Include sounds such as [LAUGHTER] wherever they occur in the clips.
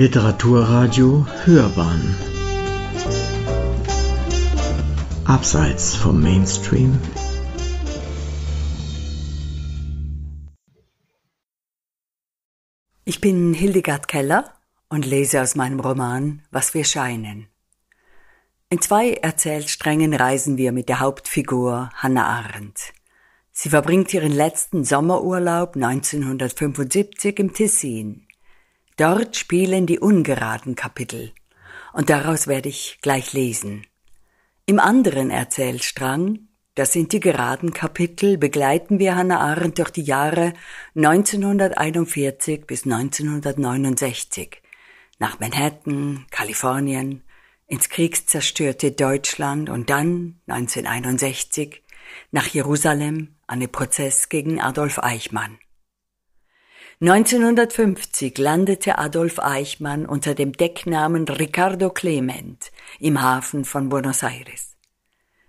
Literaturradio Hörbahn Abseits vom Mainstream Ich bin Hildegard Keller und lese aus meinem Roman Was wir scheinen. In zwei Erzählsträngen reisen wir mit der Hauptfigur Hannah Arendt. Sie verbringt ihren letzten Sommerurlaub 1975 im Tessin. Dort spielen die ungeraden Kapitel, und daraus werde ich gleich lesen. Im anderen Erzählstrang, das sind die geraden Kapitel, begleiten wir Hannah Arendt durch die Jahre 1941 bis 1969 nach Manhattan, Kalifornien, ins kriegszerstörte Deutschland und dann 1961 nach Jerusalem an den Prozess gegen Adolf Eichmann. 1950 landete Adolf Eichmann unter dem Decknamen Ricardo Clement im Hafen von Buenos Aires.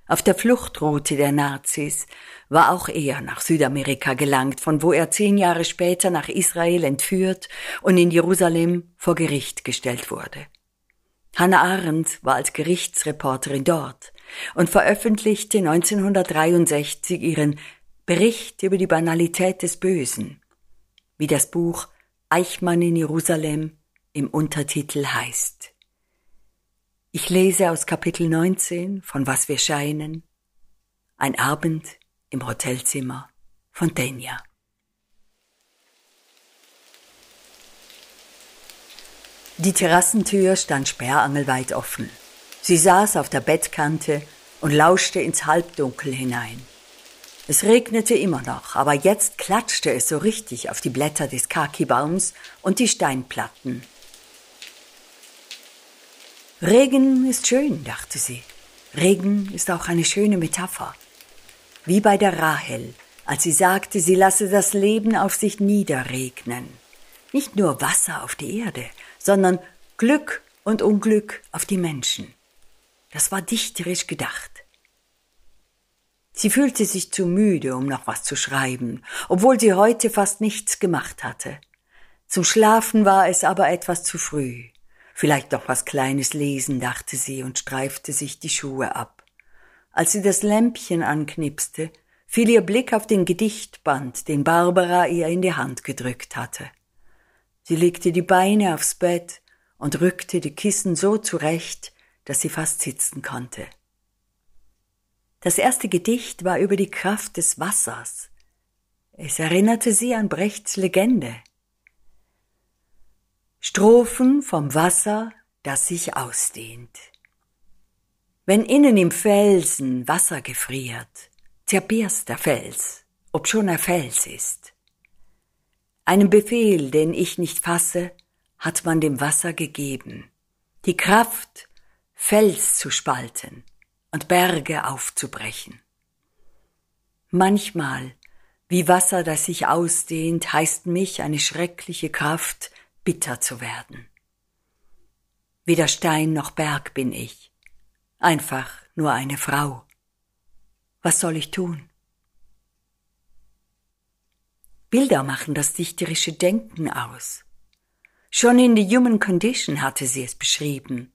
Auf der Fluchtroute der Nazis war auch er nach Südamerika gelangt, von wo er zehn Jahre später nach Israel entführt und in Jerusalem vor Gericht gestellt wurde. Hannah Arendt war als Gerichtsreporterin dort und veröffentlichte 1963 ihren Bericht über die Banalität des Bösen wie das Buch Eichmann in Jerusalem im Untertitel heißt. Ich lese aus Kapitel 19 von Was wir scheinen, ein Abend im Hotelzimmer von Tenja. Die Terrassentür stand sperrangelweit offen. Sie saß auf der Bettkante und lauschte ins Halbdunkel hinein. Es regnete immer noch, aber jetzt klatschte es so richtig auf die Blätter des Kaki-Baums und die Steinplatten. Regen ist schön, dachte sie. Regen ist auch eine schöne Metapher. Wie bei der Rahel, als sie sagte, sie lasse das Leben auf sich niederregnen. Nicht nur Wasser auf die Erde, sondern Glück und Unglück auf die Menschen. Das war dichterisch gedacht. Sie fühlte sich zu müde, um noch was zu schreiben, obwohl sie heute fast nichts gemacht hatte. Zum Schlafen war es aber etwas zu früh. Vielleicht doch was Kleines lesen, dachte sie und streifte sich die Schuhe ab. Als sie das Lämpchen anknipste, fiel ihr Blick auf den Gedichtband, den Barbara ihr in die Hand gedrückt hatte. Sie legte die Beine aufs Bett und rückte die Kissen so zurecht, dass sie fast sitzen konnte. Das erste Gedicht war über die Kraft des Wassers. Es erinnerte sie an Brechts Legende. Strophen vom Wasser, das sich ausdehnt. Wenn innen im Felsen Wasser gefriert, zerbierst der Fels, obschon er Fels ist. Einen Befehl, den ich nicht fasse, hat man dem Wasser gegeben. Die Kraft, Fels zu spalten, und Berge aufzubrechen. Manchmal, wie Wasser, das sich ausdehnt, heißt mich eine schreckliche Kraft, bitter zu werden. Weder Stein noch Berg bin ich, einfach nur eine Frau. Was soll ich tun? Bilder machen das dichterische Denken aus. Schon in The Human Condition hatte sie es beschrieben.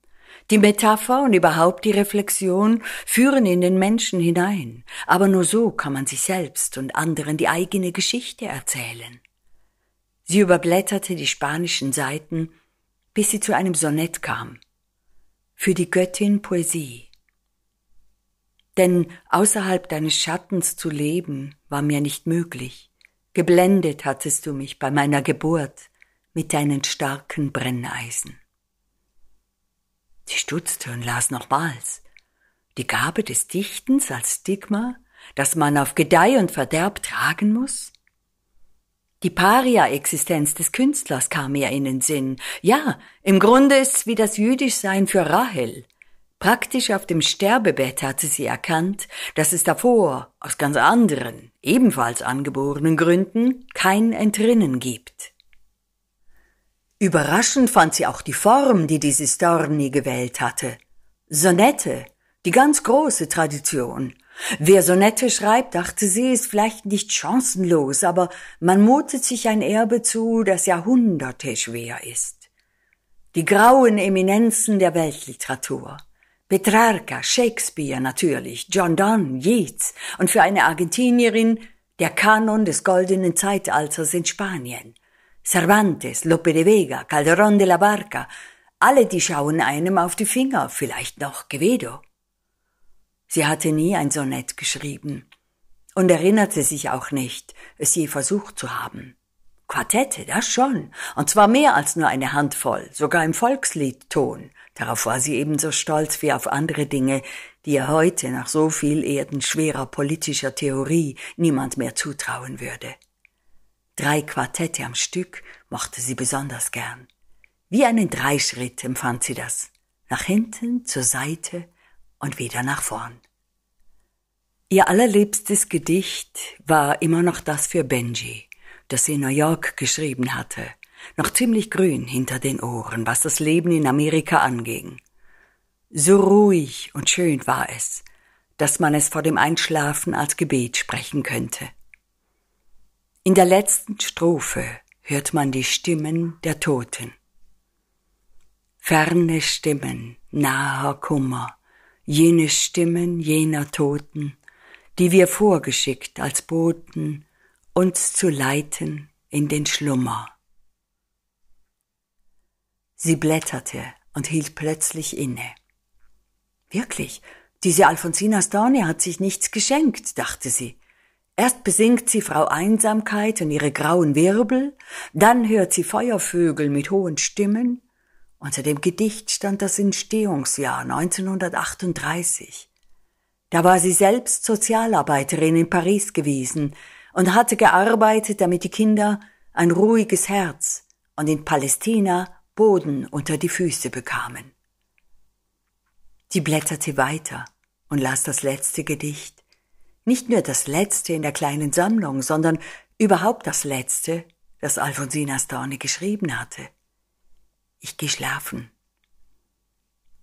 Die Metapher und überhaupt die Reflexion führen in den Menschen hinein, aber nur so kann man sich selbst und anderen die eigene Geschichte erzählen. Sie überblätterte die spanischen Seiten, bis sie zu einem Sonett kam. Für die Göttin Poesie. Denn außerhalb deines Schattens zu leben war mir nicht möglich. Geblendet hattest du mich bei meiner Geburt mit deinen starken Brenneisen. Sie stutzte und las nochmals. Die Gabe des Dichtens als Stigma, das man auf Gedeih und Verderb tragen muss? Die Paria-Existenz des Künstlers kam ihr in den Sinn. Ja, im Grunde ist's wie das Jüdischsein für Rahel. Praktisch auf dem Sterbebett hatte sie erkannt, dass es davor, aus ganz anderen, ebenfalls angeborenen Gründen, kein Entrinnen gibt. Überraschend fand sie auch die Form, die diese Storni gewählt hatte. Sonette, die ganz große Tradition. Wer Sonette schreibt, dachte sie, ist vielleicht nicht chancenlos, aber man mutet sich ein Erbe zu, das Jahrhunderte schwer ist. Die grauen Eminenzen der Weltliteratur. Petrarca, Shakespeare natürlich, John Donne, Yeats und für eine Argentinierin der Kanon des goldenen Zeitalters in Spanien. Cervantes, Lope de Vega, Calderón de la Barca, alle die schauen einem auf die Finger, vielleicht noch Quevedo. Sie hatte nie ein Sonett geschrieben und erinnerte sich auch nicht, es je versucht zu haben. Quartette, das schon, und zwar mehr als nur eine Handvoll, sogar im Volksliedton. Darauf war sie ebenso stolz wie auf andere Dinge, die ihr heute nach so viel erdenschwerer politischer Theorie niemand mehr zutrauen würde. Drei Quartette am Stück mochte sie besonders gern. Wie einen Dreischritt empfand sie das. Nach hinten, zur Seite und wieder nach vorn. Ihr allerliebstes Gedicht war immer noch das für Benji, das sie in New York geschrieben hatte, noch ziemlich grün hinter den Ohren, was das Leben in Amerika anging. So ruhig und schön war es, dass man es vor dem Einschlafen als Gebet sprechen könnte. In der letzten Strophe hört man die Stimmen der Toten. Ferne Stimmen, naher Kummer, jene Stimmen jener Toten, die wir vorgeschickt als Boten, uns zu leiten in den Schlummer. Sie blätterte und hielt plötzlich inne. Wirklich, diese Alfonsina Storni hat sich nichts geschenkt, dachte sie. Erst besingt sie Frau Einsamkeit und ihre grauen Wirbel, dann hört sie Feuervögel mit hohen Stimmen, unter dem Gedicht stand das Entstehungsjahr 1938. Da war sie selbst Sozialarbeiterin in Paris gewesen und hatte gearbeitet, damit die Kinder ein ruhiges Herz und in Palästina Boden unter die Füße bekamen. Sie blätterte weiter und las das letzte Gedicht. Nicht nur das letzte in der kleinen Sammlung, sondern überhaupt das letzte, das Alfonsina Storni geschrieben hatte. Ich geh schlafen.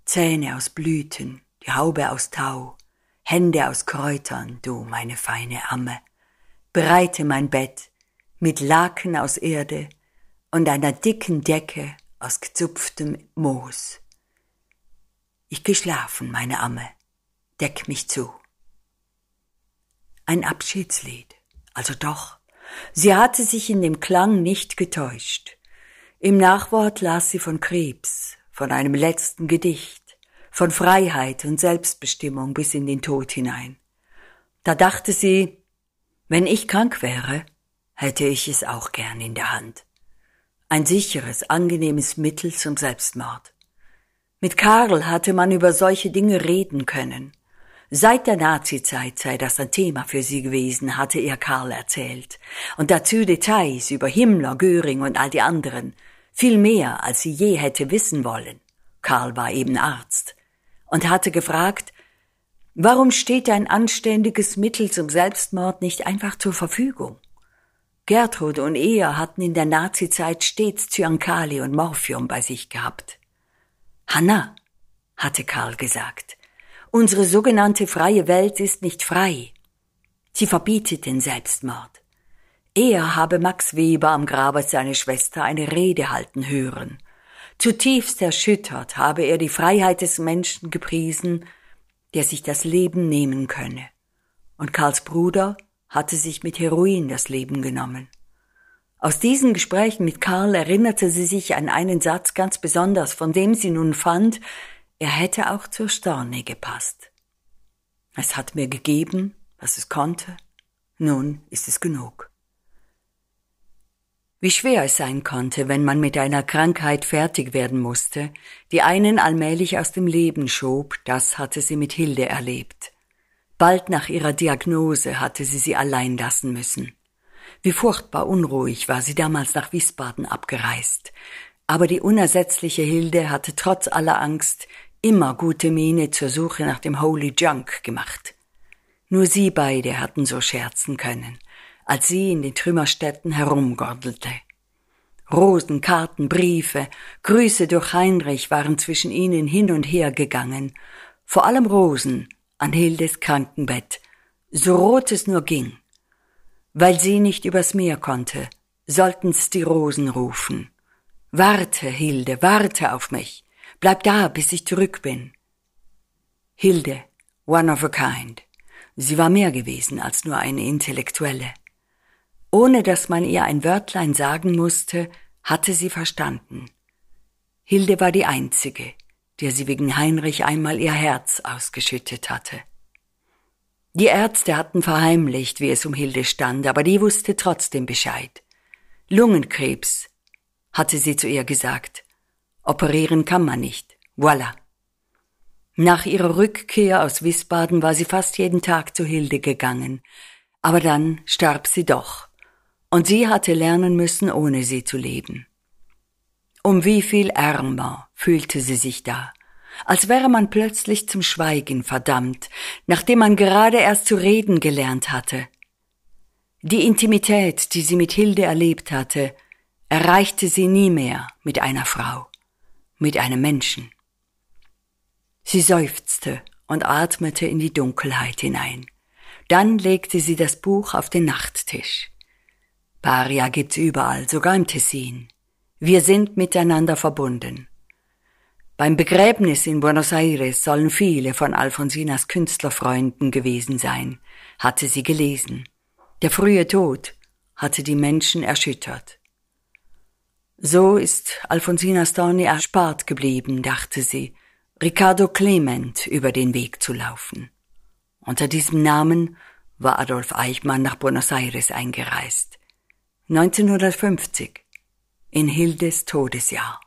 Zähne aus Blüten, die Haube aus Tau, Hände aus Kräutern, du meine feine Amme. Breite mein Bett mit Laken aus Erde und einer dicken Decke aus gezupftem Moos. Ich geh schlafen, meine Amme, deck mich zu. Ein Abschiedslied, also doch. Sie hatte sich in dem Klang nicht getäuscht. Im Nachwort las sie von Krebs, von einem letzten Gedicht, von Freiheit und Selbstbestimmung bis in den Tod hinein. Da dachte sie, wenn ich krank wäre, hätte ich es auch gern in der Hand. Ein sicheres, angenehmes Mittel zum Selbstmord. Mit Karl hatte man über solche Dinge reden können. Seit der Nazizeit sei das ein Thema für sie gewesen, hatte ihr Karl erzählt. Und dazu Details über Himmler, Göring und all die anderen, viel mehr, als sie je hätte wissen wollen. Karl war eben Arzt und hatte gefragt, warum steht ein anständiges Mittel zum Selbstmord nicht einfach zur Verfügung? Gertrud und er hatten in der Nazizeit stets Zyankali und Morphium bei sich gehabt. Hanna, hatte Karl gesagt, unsere sogenannte freie Welt ist nicht frei. Sie verbietet den Selbstmord. Er habe Max Weber am Grabe seiner Schwester eine Rede halten hören. Zutiefst erschüttert habe er die Freiheit des Menschen gepriesen, der sich das Leben nehmen könne. Und Karls Bruder hatte sich mit Heroin das Leben genommen. Aus diesen Gesprächen mit Karl erinnerte sie sich an einen Satz ganz besonders, von dem sie nun fand, er hätte auch zur Storne gepasst. Es hat mir gegeben, was es konnte, nun ist es genug. Wie schwer es sein konnte, wenn man mit einer Krankheit fertig werden musste, die einen allmählich aus dem Leben schob, das hatte sie mit Hilde erlebt. Bald nach ihrer Diagnose hatte sie sie allein lassen müssen. Wie furchtbar unruhig war sie damals nach Wiesbaden abgereist. Aber die unersetzliche Hilde hatte trotz aller Angst immer gute Miene zur Suche nach dem Holy Junk gemacht. Nur sie beide hatten so scherzen können als sie in den Trümmerstätten herumgordelte. Rosen, Karten, Briefe, Grüße durch Heinrich waren zwischen ihnen hin und her gegangen, vor allem Rosen an Hildes Krankenbett, so rot es nur ging. Weil sie nicht übers Meer konnte, sollten's die Rosen rufen. Warte, Hilde, warte auf mich. Bleib da, bis ich zurück bin. Hilde, one of a kind. Sie war mehr gewesen als nur eine Intellektuelle. Ohne dass man ihr ein Wörtlein sagen musste, hatte sie verstanden. Hilde war die einzige, der sie wegen Heinrich einmal ihr Herz ausgeschüttet hatte. Die Ärzte hatten verheimlicht, wie es um Hilde stand, aber die wusste trotzdem Bescheid. Lungenkrebs, hatte sie zu ihr gesagt. Operieren kann man nicht. Voila. Nach ihrer Rückkehr aus Wiesbaden war sie fast jeden Tag zu Hilde gegangen, aber dann starb sie doch, und sie hatte lernen müssen, ohne sie zu leben. Um wie viel ärmer fühlte sie sich da, als wäre man plötzlich zum Schweigen verdammt, nachdem man gerade erst zu reden gelernt hatte. Die Intimität, die sie mit Hilde erlebt hatte, erreichte sie nie mehr mit einer Frau, mit einem Menschen. Sie seufzte und atmete in die Dunkelheit hinein. Dann legte sie das Buch auf den Nachttisch. Paria gibt's überall, sogar im Tessin. Wir sind miteinander verbunden. Beim Begräbnis in Buenos Aires sollen viele von Alfonsinas Künstlerfreunden gewesen sein, hatte sie gelesen. Der frühe Tod hatte die Menschen erschüttert. So ist Alfonsina Storni erspart geblieben, dachte sie, Riccardo Clement über den Weg zu laufen. Unter diesem Namen war Adolf Eichmann nach Buenos Aires eingereist. 1950, in Hildes Todesjahr.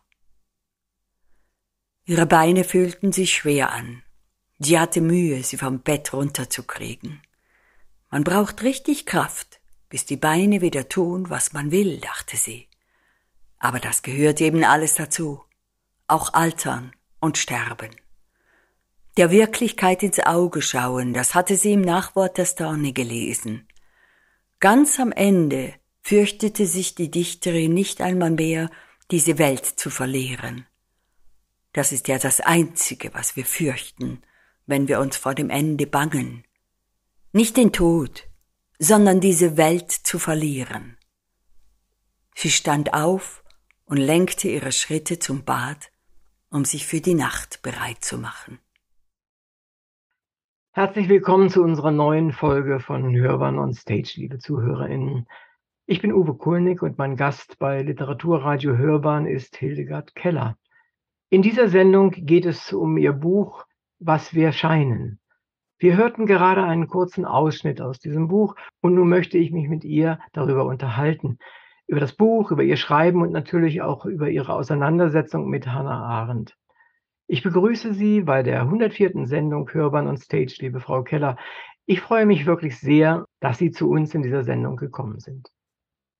Ihre Beine fühlten sich schwer an. Sie hatte Mühe, sie vom Bett runterzukriegen. Man braucht richtig Kraft, bis die Beine wieder tun, was man will, dachte sie. Aber das gehört eben alles dazu. Auch altern und sterben. Der Wirklichkeit ins Auge schauen, das hatte sie im Nachwort der Storni gelesen. Ganz am Ende fürchtete sich die Dichterin nicht einmal mehr, diese Welt zu verlieren. Das ist ja das Einzige, was wir fürchten, wenn wir uns vor dem Ende bangen. Nicht den Tod, sondern diese Welt zu verlieren. Sie stand auf und lenkte ihre Schritte zum Bad, um sich für die Nacht bereit zu machen. Herzlich willkommen zu unserer neuen Folge von Hörbahn on Stage, liebe ZuhörerInnen. Ich bin Uwe Kulnig und mein Gast bei Literaturradio Hörbahn ist Hildegard Keller. In dieser Sendung geht es um ihr Buch Was wir scheinen. Wir hörten gerade einen kurzen Ausschnitt aus diesem Buch und nun möchte ich mich mit ihr darüber unterhalten über das Buch, über ihr Schreiben und natürlich auch über ihre Auseinandersetzung mit Hannah Arendt. Ich begrüße Sie bei der 104. Sendung Hörbahn on Stage, liebe Frau Keller. Ich freue mich wirklich sehr, dass Sie zu uns in dieser Sendung gekommen sind.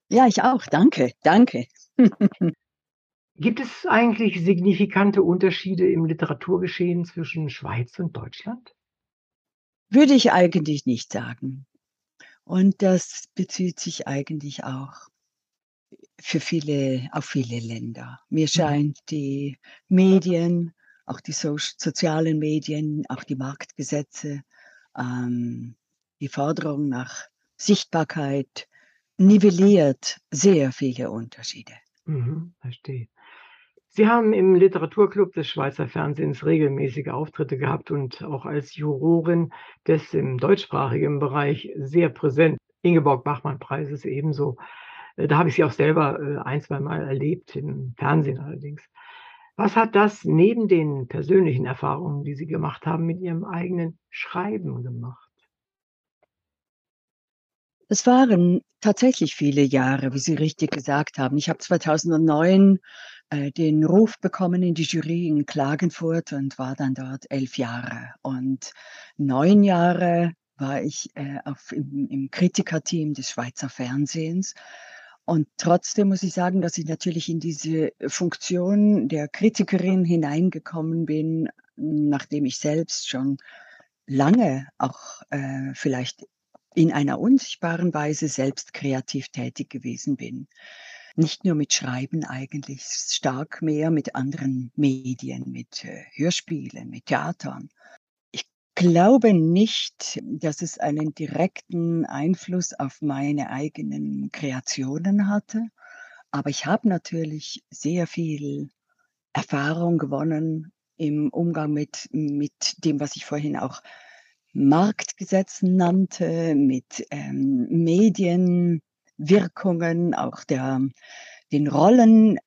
Ja, ich auch. Danke, danke. [LAUGHS] Gibt es eigentlich signifikante Unterschiede im Literaturgeschehen zwischen Schweiz und Deutschland? Würde ich eigentlich nicht sagen. Und das bezieht sich eigentlich auch für viele, auf viele Länder. Mir mhm. scheint die Medien, auch die so sozialen Medien, auch die Marktgesetze, ähm, die Forderung nach Sichtbarkeit nivelliert sehr viele Unterschiede. Mhm, verstehe. Sie haben im Literaturclub des Schweizer Fernsehens regelmäßige Auftritte gehabt und auch als Jurorin des im deutschsprachigen Bereich sehr präsent Ingeborg Bachmann-Preises ebenso. Äh, da habe ich sie auch selber äh, ein, zwei Mal erlebt, im Fernsehen allerdings. Was hat das neben den persönlichen Erfahrungen, die Sie gemacht haben, mit Ihrem eigenen Schreiben gemacht? Es waren tatsächlich viele Jahre, wie Sie richtig gesagt haben. Ich habe 2009 äh, den Ruf bekommen in die Jury in Klagenfurt und war dann dort elf Jahre. Und neun Jahre war ich äh, auf, im, im Kritikerteam des Schweizer Fernsehens und trotzdem muss ich sagen, dass ich natürlich in diese Funktion der Kritikerin hineingekommen bin, nachdem ich selbst schon lange auch äh, vielleicht in einer unsichtbaren Weise selbst kreativ tätig gewesen bin. Nicht nur mit Schreiben eigentlich, stark mehr mit anderen Medien, mit äh, Hörspielen, mit Theatern glaube nicht, dass es einen direkten Einfluss auf meine eigenen Kreationen hatte. Aber ich habe natürlich sehr viel Erfahrung gewonnen im Umgang mit, mit dem, was ich vorhin auch Marktgesetzen nannte, mit ähm, Medienwirkungen, auch der, den Rollen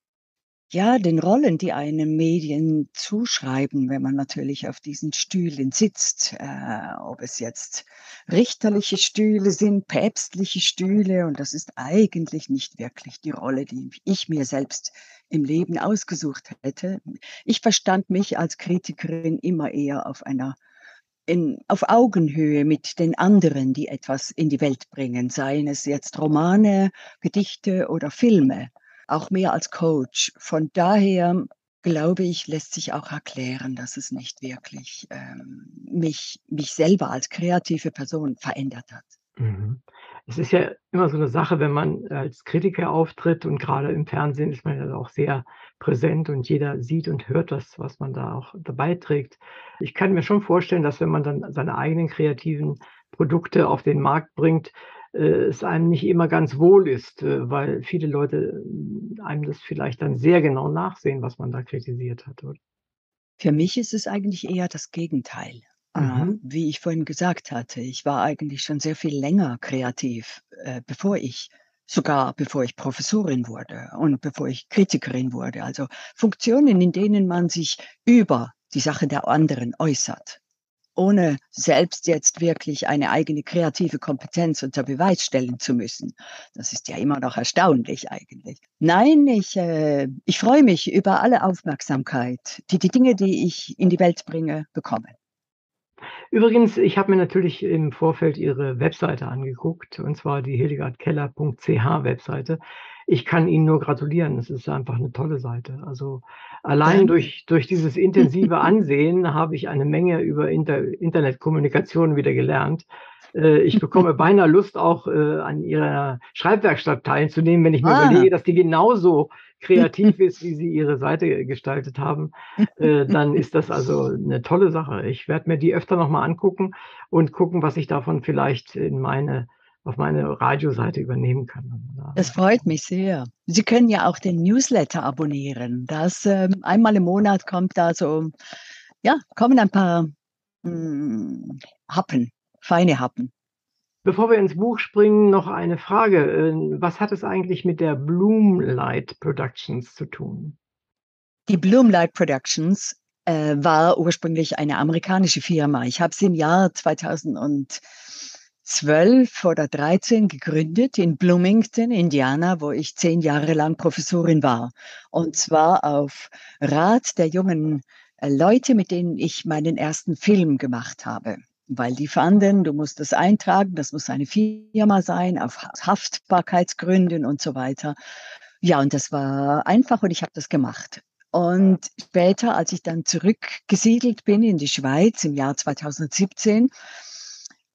ja, den Rollen, die einem Medien zuschreiben, wenn man natürlich auf diesen Stühlen sitzt, äh, ob es jetzt richterliche Stühle sind, päpstliche Stühle, und das ist eigentlich nicht wirklich die Rolle, die ich mir selbst im Leben ausgesucht hätte. Ich verstand mich als Kritikerin immer eher auf einer in, auf Augenhöhe mit den anderen, die etwas in die Welt bringen, seien es jetzt Romane, Gedichte oder Filme auch mehr als Coach. Von daher glaube ich, lässt sich auch erklären, dass es nicht wirklich ähm, mich, mich selber als kreative Person verändert hat. Mhm. Es ist ja immer so eine Sache, wenn man als Kritiker auftritt und gerade im Fernsehen ist man ja auch sehr präsent und jeder sieht und hört das, was man da auch dabei trägt. Ich kann mir schon vorstellen, dass wenn man dann seine eigenen kreativen Produkte auf den Markt bringt, es einem nicht immer ganz wohl ist, äh, weil viele Leute äh, einem das vielleicht dann sehr genau nachsehen, was man da kritisiert hat. Oder? Für mich ist es eigentlich eher das Gegenteil. Mhm. wie ich vorhin gesagt hatte, ich war eigentlich schon sehr viel länger kreativ, bevor ich sogar bevor ich Professorin wurde und bevor ich Kritikerin wurde. Also Funktionen, in denen man sich über die Sache der anderen äußert ohne selbst jetzt wirklich eine eigene kreative Kompetenz unter Beweis stellen zu müssen. Das ist ja immer noch erstaunlich eigentlich. Nein, ich, äh, ich freue mich über alle Aufmerksamkeit, die die Dinge, die ich in die Welt bringe, bekommen. Übrigens, ich habe mir natürlich im Vorfeld Ihre Webseite angeguckt, und zwar die hildegardkeller.ch Webseite. Ich kann Ihnen nur gratulieren. Es ist einfach eine tolle Seite. Also allein durch, durch dieses intensive Ansehen habe ich eine Menge über Inter Internetkommunikation wieder gelernt. Äh, ich bekomme [LAUGHS] beinahe Lust, auch äh, an Ihrer Schreibwerkstatt teilzunehmen, wenn ich mir ah. überlege, dass die genauso kreativ [LAUGHS] ist, wie Sie Ihre Seite gestaltet haben. Äh, dann ist das also eine tolle Sache. Ich werde mir die öfter nochmal angucken und gucken, was ich davon vielleicht in meine auf meine Radioseite übernehmen kann. Das freut mich sehr. Sie können ja auch den Newsletter abonnieren. Das ähm, einmal im Monat kommt da so, ja, kommen ein paar mh, hm, Happen, feine Happen. Bevor wir ins Buch springen, noch eine Frage. Ähm, was hat es eigentlich mit der Bloomlight Productions zu tun? Die Bloomlight Productions äh, war ursprünglich eine amerikanische Firma. Ich habe sie im Jahr 2000 zwölf oder dreizehn gegründet in Bloomington, Indiana, wo ich zehn Jahre lang Professorin war. Und zwar auf Rat der jungen äh, Leute, mit denen ich meinen ersten Film gemacht habe. Weil die fanden, du musst das eintragen, das muss eine Firma sein, auf Haftbarkeitsgründen und so weiter. Ja, und das war einfach und ich habe das gemacht. Und später, als ich dann zurückgesiedelt bin in die Schweiz im Jahr 2017,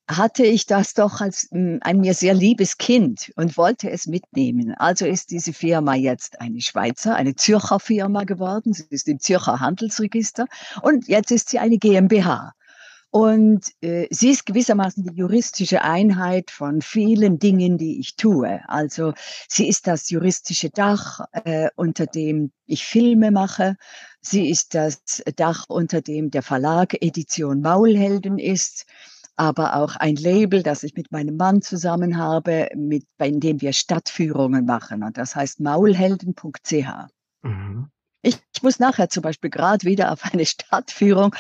hatte ich das doch als hm, ein mir sehr liebes Kind und wollte es mitnehmen. Also ist diese Firma jetzt eine Schweizer, eine Zürcher Firma geworden. Sie ist im Zürcher Handelsregister und jetzt ist sie eine GmbH. Und äh, sie ist gewissermaßen die juristische Einheit von vielen Dingen, die ich tue. Also sie ist das juristische Dach, äh, unter dem ich Filme mache. Sie ist das Dach, unter dem der Verlag Edition Maulhelden ist aber auch ein Label, das ich mit meinem Mann zusammen habe, mit, bei dem wir Stadtführungen machen. Und das heißt maulhelden.ch. Mhm. Ich, ich muss nachher zum Beispiel gerade wieder auf eine Stadtführung.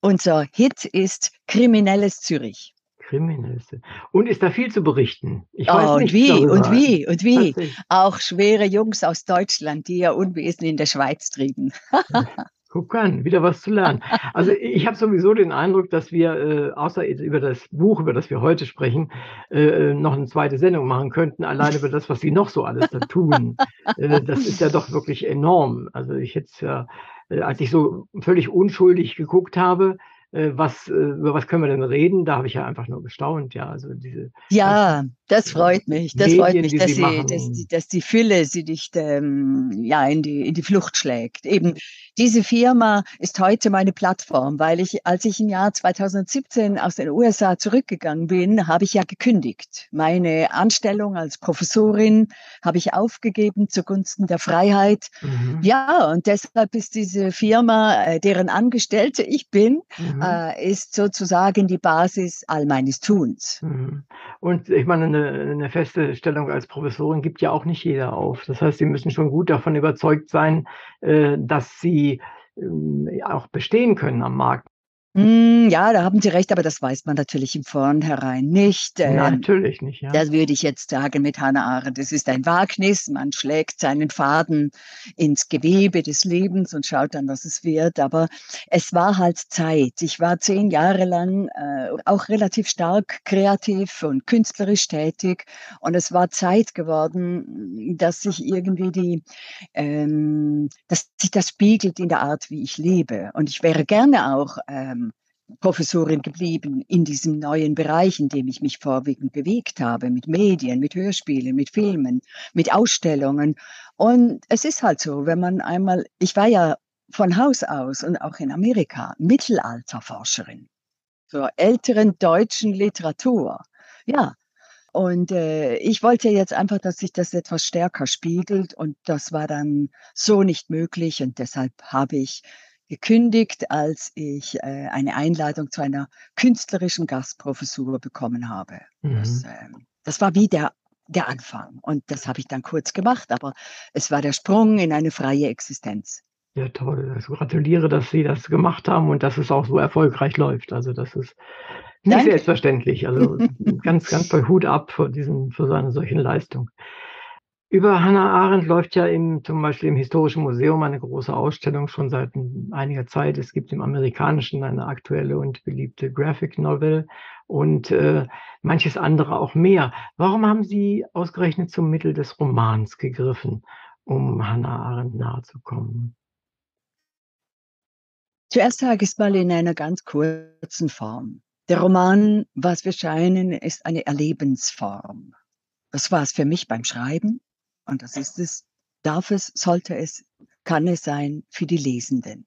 Unser Hit ist Kriminelles Zürich. Kriminelles. Und ist da viel zu berichten? Ich weiß oh, und wie, darüber. und wie, und wie. Auch schwere Jungs aus Deutschland, die ja Unwesen in der Schweiz trieben. [LAUGHS] Guck an, wieder was zu lernen. Also ich habe sowieso den Eindruck, dass wir, äh, außer über das Buch, über das wir heute sprechen, äh, noch eine zweite Sendung machen könnten, allein über das, was sie noch so alles da tun. äh, das ist ja doch wirklich enorm. Also ich jetzt ja, äh, als ich so völlig unschuldig geguckt habe, äh, was, äh, über was können wir denn reden? Da habe ich ja einfach nur gestaunt, ja. Also diese ja, das freut mich. Das Medien, freut mich, dass, sie, dass, die, dass die Fülle sie nicht ähm, ja, in, die, in die Flucht schlägt. Eben Diese Firma ist heute meine Plattform, weil ich, als ich im Jahr 2017 aus den USA zurückgegangen bin, habe ich ja gekündigt. Meine Anstellung als Professorin habe ich aufgegeben zugunsten der Freiheit. Mhm. Ja, und deshalb ist diese Firma, äh, deren Angestellte ich bin, mhm. äh, ist sozusagen die Basis all meines Tuns. Mhm. Und ich meine, eine, eine feste Stellung als Professorin gibt ja auch nicht jeder auf. Das heißt, Sie müssen schon gut davon überzeugt sein, äh, dass Sie ähm, auch bestehen können am Markt. Hm, ja, da haben Sie recht, aber das weiß man natürlich im Vornherein nicht. Ähm, natürlich nicht, ja. Das würde ich jetzt sagen mit Hannah Arendt. Es ist ein Wagnis. Man schlägt seinen Faden ins Gewebe des Lebens und schaut dann, was es wird. Aber es war halt Zeit. Ich war zehn Jahre lang äh, auch relativ stark kreativ und künstlerisch tätig. Und es war Zeit geworden, dass sich irgendwie die, ähm, dass sich das spiegelt in der Art, wie ich lebe. Und ich wäre gerne auch ähm, Professorin geblieben in diesem neuen Bereich, in dem ich mich vorwiegend bewegt habe, mit Medien, mit Hörspielen, mit Filmen, mit Ausstellungen. Und es ist halt so, wenn man einmal, ich war ja von Haus aus und auch in Amerika Mittelalterforscherin zur älteren deutschen Literatur. Ja, und äh, ich wollte jetzt einfach, dass sich das etwas stärker spiegelt und das war dann so nicht möglich und deshalb habe ich gekündigt, als ich äh, eine Einladung zu einer künstlerischen Gastprofessur bekommen habe. Mhm. Das, äh, das war wie der, der Anfang. Und das habe ich dann kurz gemacht, aber es war der Sprung in eine freie Existenz. Ja, toll. Also gratuliere, dass Sie das gemacht haben und dass es auch so erfolgreich läuft. Also das ist nicht Danke. selbstverständlich. Also [LAUGHS] ganz, ganz toll Hut ab für, diesen, für so eine solche Leistung. Über Hannah Arendt läuft ja im, zum Beispiel im Historischen Museum eine große Ausstellung schon seit einiger Zeit. Es gibt im Amerikanischen eine aktuelle und beliebte Graphic Novel und äh, manches andere auch mehr. Warum haben Sie ausgerechnet zum Mittel des Romans gegriffen, um Hannah Arendt nahezukommen? Zuerst sage ich es mal in einer ganz kurzen Form. Der Roman, was wir scheinen, ist eine Erlebensform. Das war es für mich beim Schreiben. Und das ist es, darf es, sollte es, kann es sein für die Lesenden.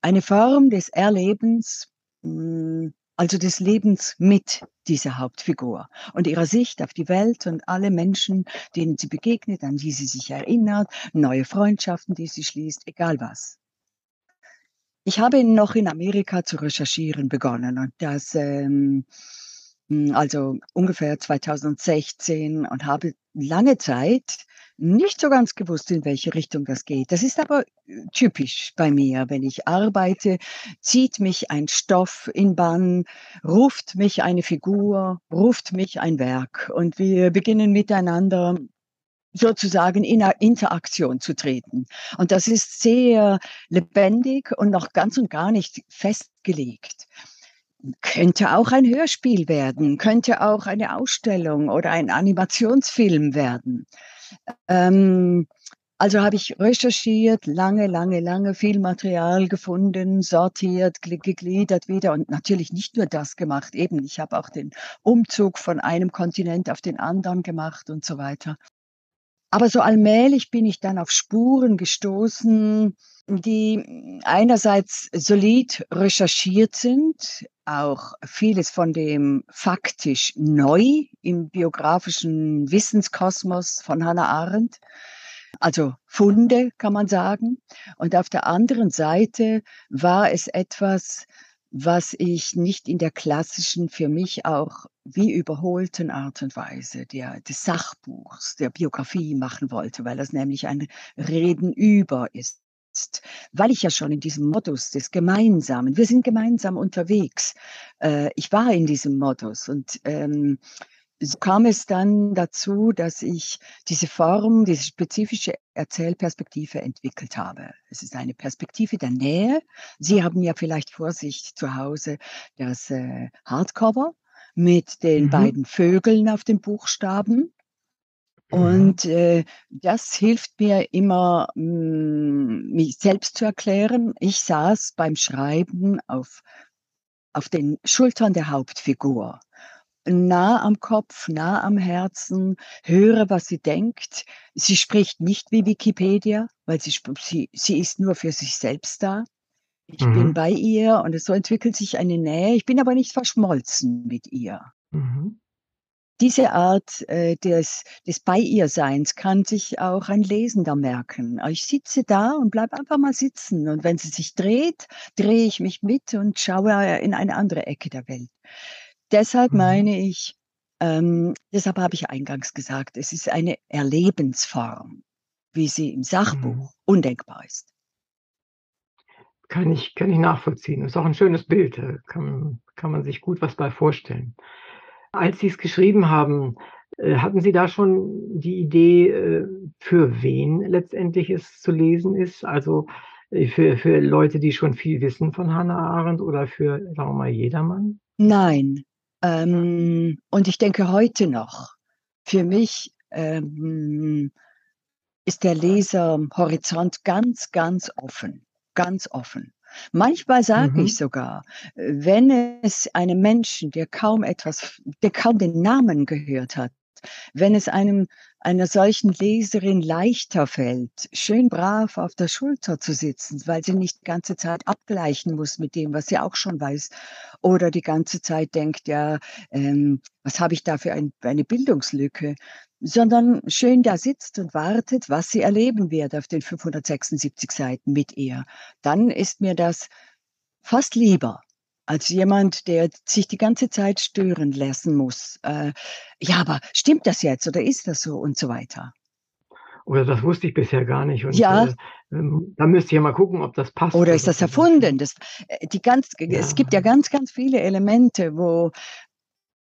Eine Form des Erlebens, hm, also des Lebens mit dieser Hauptfigur und ihrer Sicht auf die Welt und alle Menschen, denen sie begegnet, an die sie sich erinnert, neue Freundschaften, die sie schließt, egal was. Ich habe noch in Amerika zu recherchieren begonnen und das ähm, hm, also ungefähr 2016 und habe lange Zeit nicht so ganz gewusst, in welche Richtung das geht. Das ist aber äh, typisch bei mir. Wenn ich arbeite, zieht mich ein Stoff in Bann, ruft mich eine Figur, ruft mich ein Werk und wir beginnen miteinander sozusagen in Interaktion zu treten. Und das ist sehr lebendig und noch ganz und gar nicht festgelegt. Könnte auch ein Hörspiel werden, könnte auch eine Ausstellung oder ein Animationsfilm werden. Ähm, also habe ich recherchiert, lange, lange, lange viel Material gefunden, sortiert, gegliedert wieder und natürlich nicht nur das gemacht. Eben, ich habe auch den Umzug von einem Kontinent auf den anderen gemacht und so weiter. Aber so allmählich bin ich dann auf Spuren gestoßen, die einerseits solid recherchiert sind, auch vieles von dem faktisch neu im biografischen Wissenskosmos von Hannah Arendt. Also Funde kann man sagen. Und auf der anderen Seite war es etwas, was ich nicht in der klassischen, für mich auch wie überholten Art und Weise der, des Sachbuchs, der Biografie machen wollte, weil das nämlich ein Reden über ist weil ich ja schon in diesem Modus des Gemeinsamen, wir sind gemeinsam unterwegs. Äh, ich war in diesem Modus und ähm, so kam es dann dazu, dass ich diese Form, diese spezifische Erzählperspektive entwickelt habe. Es ist eine Perspektive der Nähe. Sie haben ja vielleicht vor sich zu Hause das äh, Hardcover mit den mhm. beiden Vögeln auf den Buchstaben. Mhm. Und äh, das hilft mir immer, mh, hm, mich selbst zu erklären. Ich saß beim Schreiben auf, auf den Schultern der Hauptfigur. Nah am Kopf, nah am Herzen, höre, was sie denkt. Sie spricht nicht wie Wikipedia, weil sie, sie, sie ist nur für sich selbst da. Ich mhm. bin bei ihr und es so entwickelt sich eine Nähe. Ich bin aber nicht verschmolzen mit ihr. Mhm. Diese Art äh, des, des Bei ihr Seins kann sich auch ein Lesender merken. Ich sitze da und bleibe einfach mal sitzen. Und wenn sie sich dreht, drehe ich mich mit und schaue in eine andere Ecke der Welt. Deshalb mhm. meine ich, ähm, deshalb habe ich eingangs gesagt, es ist eine Erlebensform, wie sie im Sachbuch mhm. undenkbar ist. Kann ich, kann ich nachvollziehen. Ist auch ein schönes Bild. Da kann, kann man sich gut was bei vorstellen. Als Sie es geschrieben haben, äh, hatten Sie da schon die Idee, äh, für wen letztendlich es zu lesen ist? Also äh, für, für Leute, die schon viel wissen von Hannah Arendt oder für, sagen wir mal, jedermann? Nein, ähm, und ich denke heute noch, für mich ähm, ist der Leserhorizont ganz, ganz offen, ganz offen. Manchmal sage mhm. ich sogar, wenn es einem Menschen, der kaum etwas, der kaum den Namen gehört hat, wenn es einem einer solchen Leserin leichter fällt, schön brav auf der Schulter zu sitzen, weil sie nicht die ganze Zeit abgleichen muss mit dem, was sie auch schon weiß, oder die ganze Zeit denkt, ja, ähm, was habe ich da für ein, eine Bildungslücke, sondern schön da sitzt und wartet, was sie erleben wird auf den 576 Seiten mit ihr, dann ist mir das fast lieber als jemand, der sich die ganze Zeit stören lassen muss. Äh, ja, aber stimmt das jetzt oder ist das so und so weiter? Oder das wusste ich bisher gar nicht. Und, ja. Äh, ähm, da müsst ihr mal gucken, ob das passt. Oder ist das erfunden? Das, äh, die ganz, ja. Es gibt ja ganz, ganz viele Elemente, wo,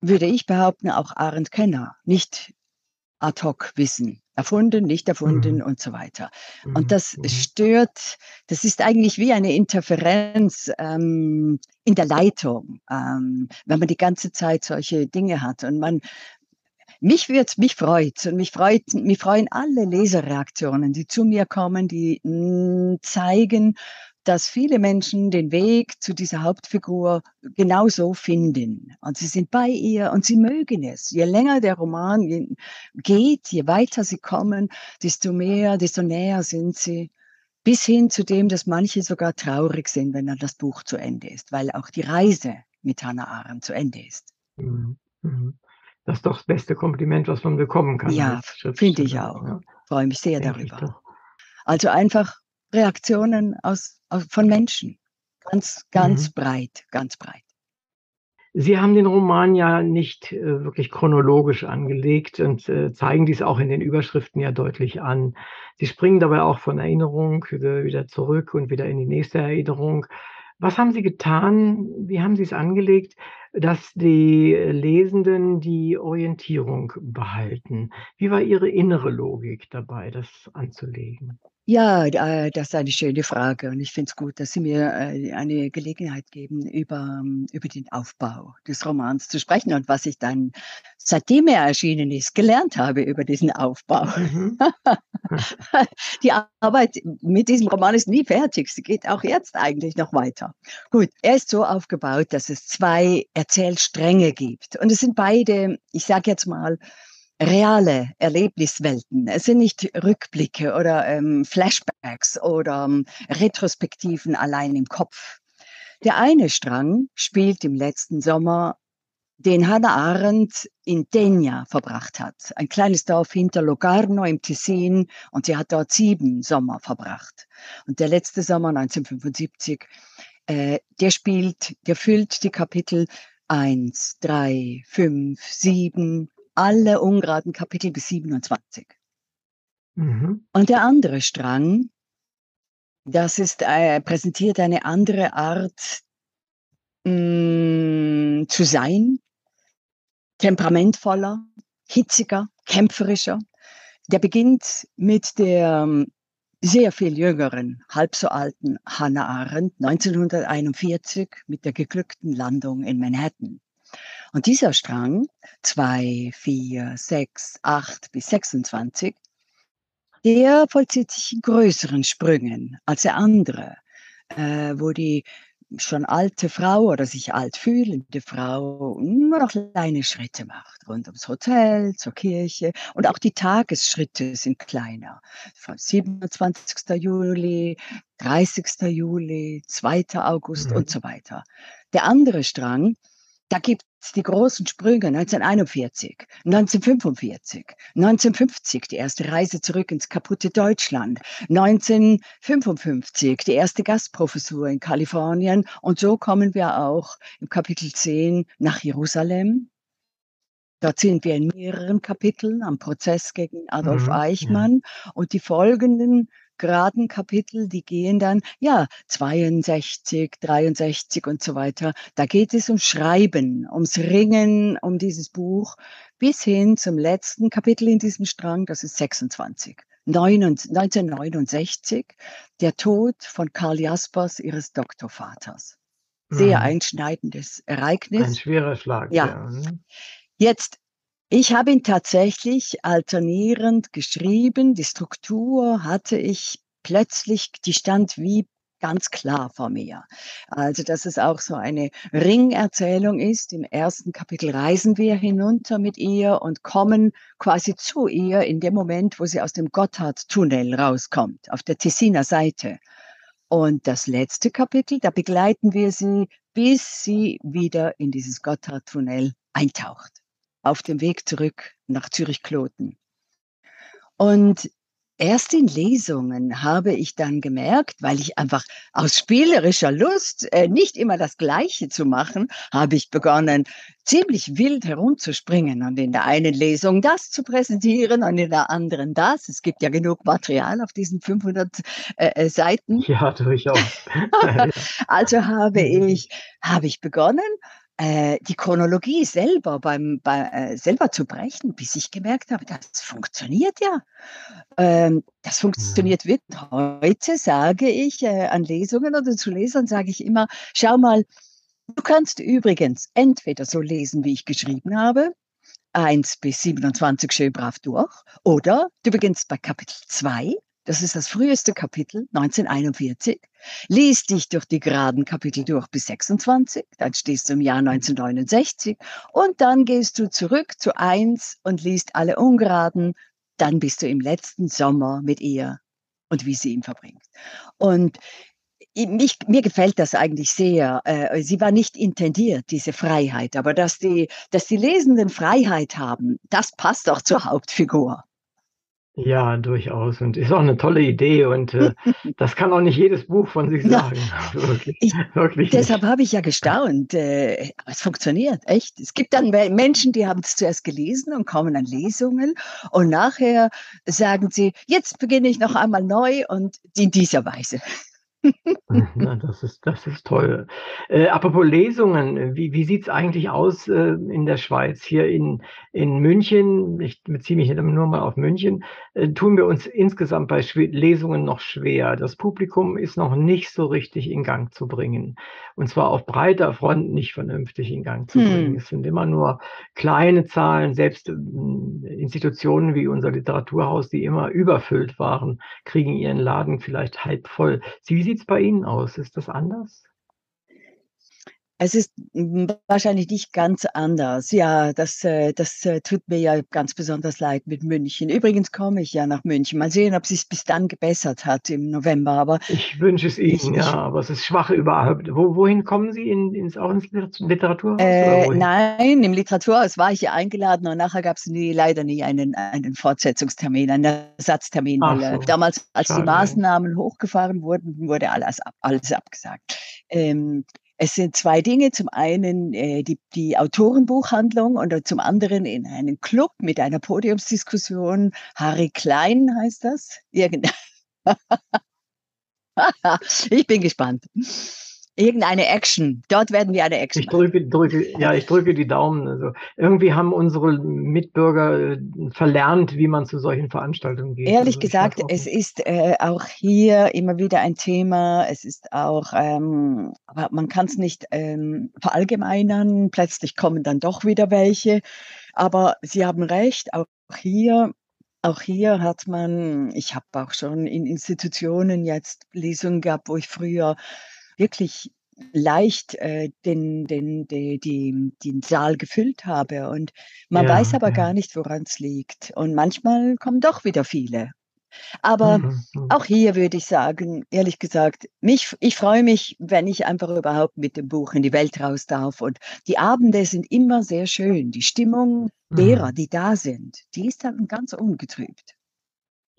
würde ich behaupten, auch Arendt-Kenner nicht ad hoc wissen erfunden, nicht erfunden mhm. und so weiter. Mhm. Und das mhm. stört, das ist eigentlich wie eine Interferenz ähm, in der Leitung, ähm, wenn man die ganze Zeit solche Dinge hat und man mich wird's, mich freut und mich freut, mich freuen alle Leserreaktionen, die zu mir kommen, die mh, zeigen, dass viele Menschen den Weg zu dieser Hauptfigur genauso finden. Und sie sind bei ihr und sie mögen es. Je länger der Roman geht, je weiter sie kommen, desto mehr, desto näher sind sie. Bis hin zu dem, dass manche sogar traurig sind, wenn dann das Buch zu Ende ist, weil auch die Reise mit Hannah Arendt zu Ende ist. Mhm. Mhm. Das ist doch das beste Kompliment, was man bekommen kann. Ja, finde ich auch. Ja. Freue mich sehr Denk darüber. Also einfach Reaktionen aus, aus von Menschen. Ganz, ganz mhm. breit, ganz breit. Sie haben den Roman ja nicht äh, wirklich chronologisch angelegt und äh, zeigen dies auch in den Überschriften ja deutlich an. Sie springen dabei auch von Erinnerung wieder, wieder zurück und wieder in die nächste Erinnerung. Was haben Sie getan? Wie haben Sie es angelegt, dass die Lesenden die Orientierung behalten? Wie war Ihre innere Logik dabei, das anzulegen? Ja, das ist eine schöne Frage und ich finde es gut, dass Sie mir äh, eine Gelegenheit geben, über, über den Aufbau des Romans zu sprechen und was ich dann, seitdem er erschienen ist, gelernt habe über diesen Aufbau. Mhm. [LAUGHS] Die Arbeit mit diesem Roman ist nie fertig. Sie geht auch jetzt eigentlich noch weiter. Gut, er ist so aufgebaut, dass es zwei Erzählstränge gibt und es sind beide, ich sage jetzt mal, reale Erlebniswelten. Es sind nicht Rückblicke oder ähm, Flashbacks oder ähm, Retrospektiven allein im Kopf. Der eine Strang spielt im letzten Sommer, den Hannah Arendt in Degna verbracht hat, ein kleines Dorf hinter Locarno im Tessin, und sie hat dort sieben Sommer verbracht. Und der letzte Sommer 1975, äh, der spielt, der füllt die Kapitel eins, drei, fünf, sieben, alle ungeraden Kapitel bis 27. Mhm. Und der andere Strang, das ist, äh, präsentiert eine andere Art mh, mm, zu sein, temperamentvoller, hitziger, kämpferischer. Der beginnt mit der sehr viel jüngeren, halb so alten Hannah Arendt 1941 mit der geglückten Landung in Manhattan. Und dieser Strang, 2, 4, 6, 8 bis 26, der vollzieht sich in größeren Sprüngen als der andere, äh, wo die schon alte Frau oder sich alt fühlende Frau nur noch kleine Schritte macht, rund ums Hotel, zur Kirche und auch die Tagesschritte sind kleiner. Von 27. Juli, 30. Juli, 2. August Mhm. und so weiter. Der andere Strang, da gibt die großen Sprünge 1941, 1945, 1950 die erste Reise zurück ins kaputte Deutschland, 1955 die erste Gastprofessur in Kalifornien und so kommen wir auch im Kapitel 10 nach Jerusalem. Dort sind wir in mehreren Kapiteln am Prozess gegen Adolf Mhm. Eichmann und die folgenden geraden Kapitel, die gehen dann, ja, 62, 63 und so weiter. Da geht es um Schreiben, ums Ringen um dieses Buch, bis hin zum letzten Kapitel in diesem Strang, das ist 26. 1969, der Tod von Karl Jaspers, ihres Doktorvaters. Sehr Mhm. einschneidendes Ein Ereignis. schwerer Schlag, Ja. ja. ne? Jetzt, ich habe ihn tatsächlich alternierend geschrieben. Die Struktur hatte ich plötzlich, die stand wie ganz klar vor mir. Also, dass es auch so eine Ringerzählung ist. Im ersten Kapitel reisen wir hinunter mit ihr und kommen quasi zu ihr in dem Moment, wo sie aus dem Gotthardtunnel rauskommt, auf der Tessiner Seite. Und das letzte Kapitel, da begleiten wir sie, bis sie wieder in dieses Gotthardtunnel eintaucht auf dem Weg zurück nach Zürich-Kloten. Und erst in Lesungen habe ich dann gemerkt, weil ich einfach aus spielerischer Lust, äh, nicht immer das Gleiche zu machen, habe ich begonnen, ziemlich wild herumzuspringen und in der einen Lesung das zu präsentieren und in der anderen das. Es gibt ja genug Material auf diesen 500 äh, äh, Seiten. Ja, durchaus. [LAUGHS] Also habe Mhm. ich, habe ich begonnen, die Chronologie selber beim, bei, äh, selber zu brechen, bis ich gemerkt habe, das funktioniert ja. Ähm, das funktioniert wirklich. Heute sage ich äh, an Lesungen oder zu Lesern sage ich immer, schau mal, du kannst übrigens entweder so lesen, wie ich geschrieben habe, 1 bis 27 schön brav durch, oder du beginnst bei Kapitel 2, das ist das früheste Kapitel, 1941, liest dich durch die geraden Kapitel durch bis 26, dann stehst du im Jahr 1969 und dann gehst du zurück zu 1 und liest alle ungeraden, dann bist du im letzten Sommer mit ihr und wie sie ihn verbringt. Und i- mich, mir gefällt das eigentlich sehr. Äh, sie war nicht intendiert, diese Freiheit, aber dass die, dass die Lesenden Freiheit haben, das passt auch zur Hauptfigur. Ja, durchaus. Und ist auch eine tolle Idee. Und äh, [LAUGHS] das kann auch nicht jedes Buch von sich Ja. sagen. Wirklich, Ich- [LAUGHS] wirklich Deshalb habe ich ja gestaunt. Äh, aber es funktioniert, echt. Es gibt dann Me- Menschen, die haben es zuerst gelesen und kommen an Lesungen und nachher sagen sie, jetzt beginne ich noch einmal neu und in dieser Weise. Na, das ist, das ist toll. Äh, apropos Lesungen, wie, wie sieht es eigentlich aus äh, in der Schweiz? Hier in, in München, ich beziehe mich nur mal auf München, äh, tun wir uns insgesamt bei Schwe Lesungen noch schwer. Das Publikum ist noch nicht so richtig in Gang zu bringen. Und zwar auf breiter Front nicht vernünftig in Gang zu Hm. bringen. Es sind immer nur kleine Zahlen, selbst ähm, Institutionen wie unser Literaturhaus, die immer überfüllt waren, kriegen ihren Laden vielleicht halb voll. Wie sieht es bei Ihnen aus? Ist das anders? Es ist wahrscheinlich nicht ganz anders. Ja, das, äh, das äh, tut mir ja ganz besonders leid mit München. Übrigens komme ich ja nach München. Mal sehen, ob es sich bis dann gebessert hat im November. Aber Ich wünsche es Ihnen, ich- ja, aber es ist schwach überhaupt. Wo, wohin kommen Sie? In, ins, auch ins Liter- Literaturhaus? Äh, nein, im Literaturhaus war ich ja eingeladen und nachher gab es nie, leider nie einen, einen Fortsetzungstermin, einen Ersatztermin, äh, so, damals, als schade. die Maßnahmen hochgefahren wurden, wurde alles, alles abgesagt. Ähm, es sind zwei Dinge. Zum einen äh, die, die Autorenbuchhandlung und zum anderen in einen Club mit einer Podiumsdiskussion. Harry Klein heißt das. Irgend [LAUGHS] ich bin gespannt. Irgendeine Action. Dort werden wir eine Action Ich drücke, drücke, ja, ich drücke die Daumen. Also irgendwie haben unsere Mitbürger äh, verlernt, wie man zu solchen Veranstaltungen geht. Ehrlich Also gesagt, es ist äh, auch hier immer wieder ein Thema. Es ist auch, ähm, aber man kann es nicht ähm, verallgemeinern. Plötzlich kommen dann doch wieder welche. Aber Sie haben recht, auch hier, auch hier hat man, ich habe auch schon in Institutionen jetzt Lesungen gehabt, wo ich früher wirklich leicht äh, den, den, die, die, den Saal gefüllt habe. Und man Ja, weiß aber ja. gar nicht, woran es liegt. Und manchmal kommen doch wieder viele. Aber Mhm, mhm. auch hier würde ich sagen, ehrlich gesagt, mich, ich freue mich, wenn ich einfach überhaupt mit dem Buch in die Welt raus darf. Und die Abende sind immer sehr schön. Die Stimmung derer, Mhm. die da sind, die ist dann ganz ungetrübt.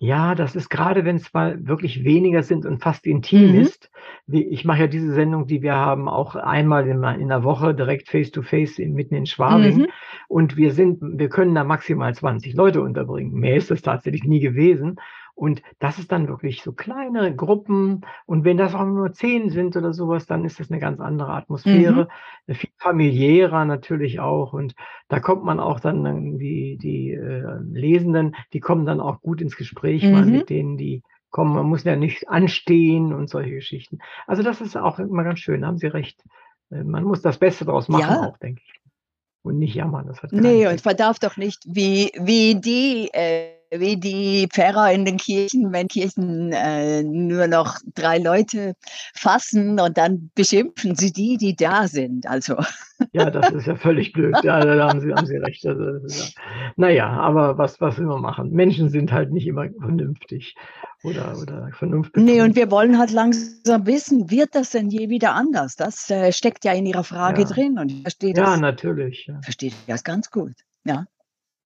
Ja, das ist gerade, wenn es mal wirklich weniger sind und fast intim Mhm. ist. Ich mache ja diese Sendung, die wir haben, auch einmal in in der Woche direkt face to face in mitten in Schwabing. Mhm. Und wir sind wir können da maximal 20 Leute unterbringen. Mehr ist es tatsächlich nie gewesen. Und das ist dann wirklich so kleine Gruppen. Und wenn das auch nur 10 sind oder so was, dann ist das 'ne ganz andere Atmosphäre, Mhm. viel familiärer natürlich auch. Und da kommt man auch dann die die, äh, Lesenden, die kommen dann auch gut ins Gespräch mal Mhm. mit denen, die kommen. Man muss ja nicht anstehen und solche Geschichten. Also, das ist auch immer ganz schön, da haben Sie recht. Äh, man muss das Beste draus machen Ja. auch, denke ich. Und nicht jammern, das hat keinen Ne, und Zweck. man darf doch nicht wie wie die äh, wie die Pfarrer in den Kirchen, wenn Kirchen, äh, nur noch 3 Leute fassen und dann beschimpfen sie die, die da sind. Also [LAUGHS] Ja, das ist ja völlig blöd. Ja, da haben Sie haben Sie recht. Also, ja na ja, aber was was will man machen? Menschen sind halt nicht immer vernünftig oder oder Ne, vernunftbetont. und wir wollen halt langsam wissen, wird das denn je wieder anders? Das, äh, steckt ja in Ihrer Frage Ja. drin und ich verstehe Ja, das natürlich, ja. verstehe das ganz gut. Ja.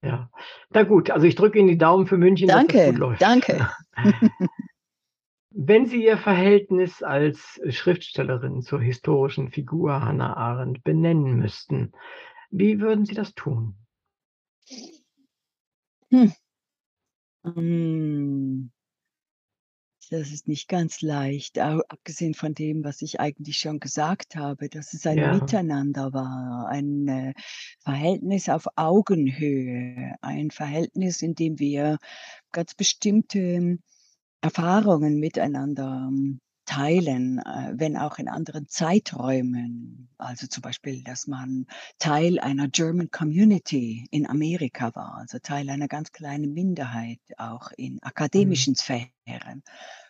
Ja. Na gut, also, ich drücke Ihnen die Daumen für München, dass das gut Danke, läuft. danke. [LAUGHS] Wenn Sie Ihr Verhältnis als Schriftstellerin zur historischen Figur Hannah Arendt benennen müssten, wie würden Sie das tun? Hm. Das ist nicht ganz leicht, abgesehen von dem, was ich eigentlich schon gesagt habe, dass es ein Ja. Miteinander war, ein, äh, Verhältnis auf Augenhöhe, ein Verhältnis, in dem wir ganz bestimmte Erfahrungen miteinander teilen, äh, wenn auch in anderen Zeiträumen. Also, zum Beispiel, dass man Teil einer German Community in Amerika war, also Teil einer ganz kleinen Minderheit, auch in Mhm. akademischen Sphären,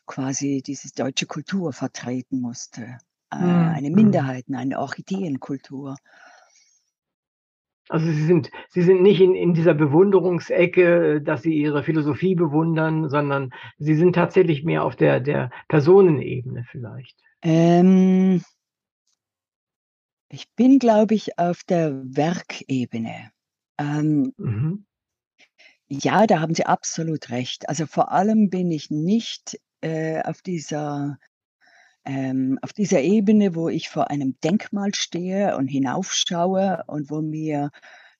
quasi diese deutsche Kultur vertreten musste, äh, Mhm, eine mhm. Minderheiten, eine Orchideenkultur. Also, Sie sind Sie sind nicht in in dieser Bewunderungsecke, dass Sie ihre Philosophie bewundern, sondern Sie sind tatsächlich mehr auf der der Personenebene vielleicht? Ähm ich bin, glaube ich, auf der Werkebene. Ähm Mhm. ja, da haben Sie absolut recht. Also, vor allem bin ich nicht, äh, auf dieser ähm, auf dieser Ebene, wo ich vor einem Denkmal stehe und hinaufschaue und wo mir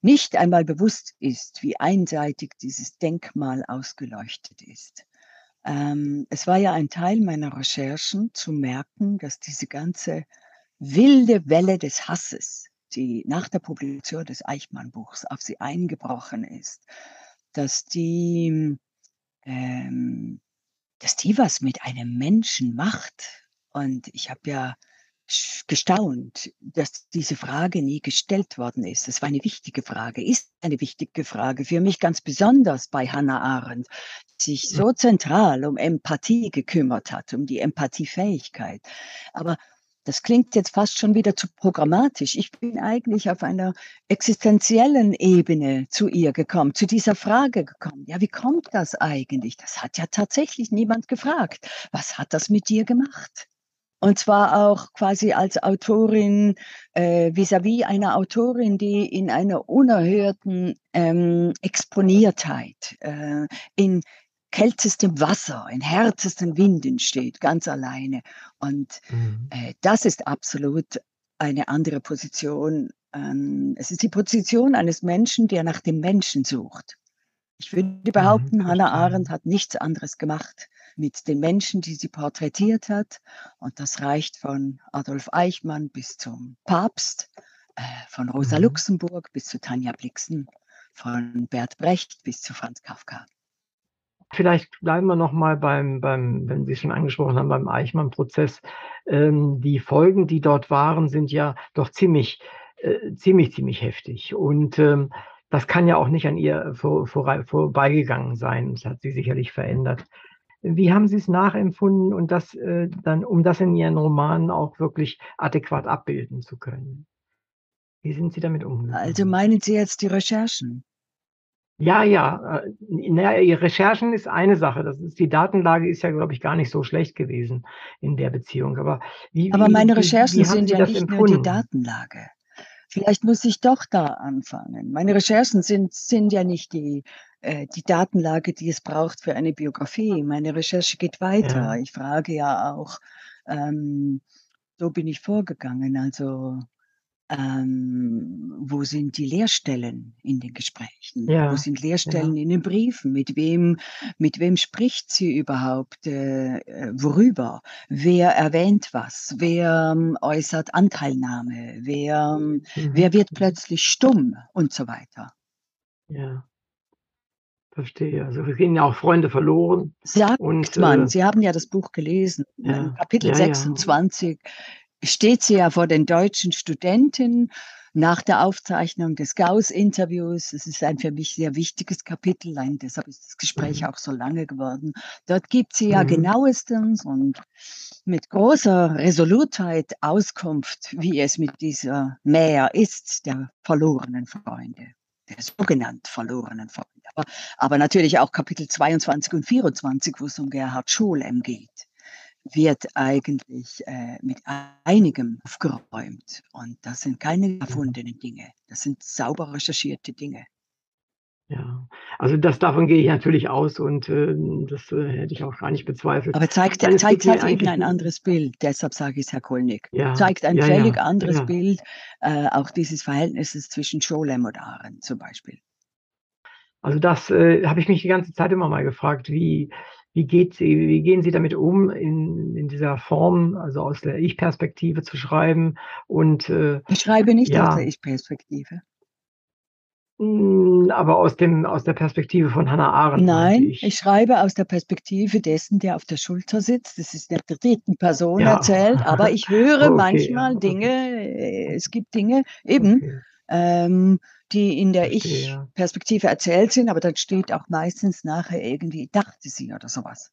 nicht einmal bewusst ist, wie einseitig dieses Denkmal ausgeleuchtet ist. Ähm, es war ja ein Teil meiner Recherchen zu merken, dass diese ganze wilde Welle des Hasses, die nach der Publikation des Eichmann-Buchs auf sie eingebrochen ist, dass die ähm, dass die was mit einem Menschen macht. Und ich habe ja gestaunt, dass diese Frage nie gestellt worden ist. Das war eine wichtige Frage, ist eine wichtige Frage, für mich ganz besonders bei Hannah Arendt, die sich Hm. so zentral um Empathie gekümmert hat, um die Empathiefähigkeit. Aber das klingt jetzt fast schon wieder zu programmatisch. Ich bin eigentlich auf einer existenziellen Ebene zu ihr gekommen, zu dieser Frage gekommen. Ja, wie kommt das eigentlich? Das hat ja tatsächlich niemand gefragt. Was hat das mit dir gemacht? Und zwar auch quasi als Autorin, äh, vis-à-vis einer Autorin, die in einer unerhörten, ähm, Exponiertheit, äh, in kältestem Wasser, in härtesten Winden steht, ganz alleine. Und, Mhm. äh, das ist absolut eine andere Position. Ähm, es ist die Position eines Menschen, der nach dem Menschen sucht. Ich würde Mhm, behaupten, Hannah verstehe. Arendt hat nichts anderes gemacht mit den Menschen, die sie porträtiert hat. Und das reicht von Adolf Eichmann bis zum Papst, äh, von Rosa Mhm. Luxemburg bis zu Tanja Blixen, von Bert Brecht bis zu Franz Kafka. Vielleicht bleiben wir noch mal beim beim wenn Sie schon angesprochen haben, beim Eichmann-Prozess. Ähm, die Folgen, die dort waren, sind ja doch ziemlich äh, ziemlich, ziemlich heftig. Und, ähm, das kann ja auch nicht an ihr vor vorei vorbeigegangen sein. Das hat sie sicherlich verändert. Wie haben Sie es nachempfunden und das äh, dann, um das in Ihren Romanen auch wirklich adäquat abbilden zu können? Wie sind Sie damit umgegangen? Also meinen Sie jetzt die Recherchen? Ja, ja. Äh, na ja, Recherchen ist eine Sache. Das ist die Datenlage ist ja, glaube ich, gar nicht so schlecht gewesen in der Beziehung. Aber wie Aber wie meine wie Recherchen wie haben sind ja nicht nur die empfunden? Datenlage. Vielleicht muss ich doch da anfangen. Meine Recherchen sind sind ja nicht die äh, die Datenlage, die es braucht für eine Biografie. Meine Recherche geht weiter. Ja. Ich frage ja auch, ähm, so bin ich vorgegangen. Also ähm, wo sind die Leerstellen in den Gesprächen? Wo Ja, sind ja. Leerstellen in den Briefen? Mit wem mit wem spricht sie überhaupt, äh, äh, worüber? Wer erwähnt was? Wer, ähm, äußert Anteilnahme? Wer, ähm, Mhm, wer wird mhm. plötzlich stumm und so weiter? Ja. Verstehe. Also, es gehen ja auch Freunde verloren Sagt und, man. äh Sie haben ja das Buch gelesen. Ja, Kapitel ja, ja. 26 steht sie ja vor den deutschen Studenten nach der Aufzeichnung des Gauss-Interviews. Es ist ein für mich sehr wichtiges Kapitel, ein deshalb ist das Gespräch Mhm. auch so lange geworden. Dort gibt sie ja Mhm. genauestens und mit großer Resolutheit Auskunft, wie es mit dieser Mähr ist, der verlorenen Freunde, der sogenannt verlorenen Freunde. Aber aber natürlich auch Kapitel 22 und 24, wo es um Gerhard Scholem geht, wird eigentlich, äh, mit einigem aufgeräumt. Und das sind keine erfundenen Dinge. Das sind sauber recherchierte Dinge. Ja. Also, das davon gehe ich natürlich aus und, ähm, das, äh, hätte ich auch gar nicht bezweifelt. Aber zeigt es zeigt halt eben ein anderes Bild. Deshalb sage ich's, Herr Kulnig. Ja, Zeigt ein ja, völlig ja, anderes. Bild, äh, auch dieses Verhältnisses zwischen Scholem und Arendt zum Beispiel. Also, das, äh, habe ich mich die ganze Zeit immer mal gefragt, wie wie geht wie gehen Sie damit um, in in dieser Form, also aus der Ich-Perspektive zu schreiben und, äh, Ich schreibe nicht aus der ja Ich-Perspektive. Hm, aber aus dem aus der Perspektive von Hannah Arendt Nein, ich. ich schreibe aus der Perspektive dessen, der auf der Schulter sitzt. Das ist in der dritten Person Ja. erzählt, aber ich [LAUGHS] höre Okay, manchmal ja, Dinge okay. äh, es gibt Dinge eben, Okay. ähm, die in der. Ich-Perspektive erzählt sind, aber dann steht auch meistens nachher irgendwie „dachte sie“ oder so was.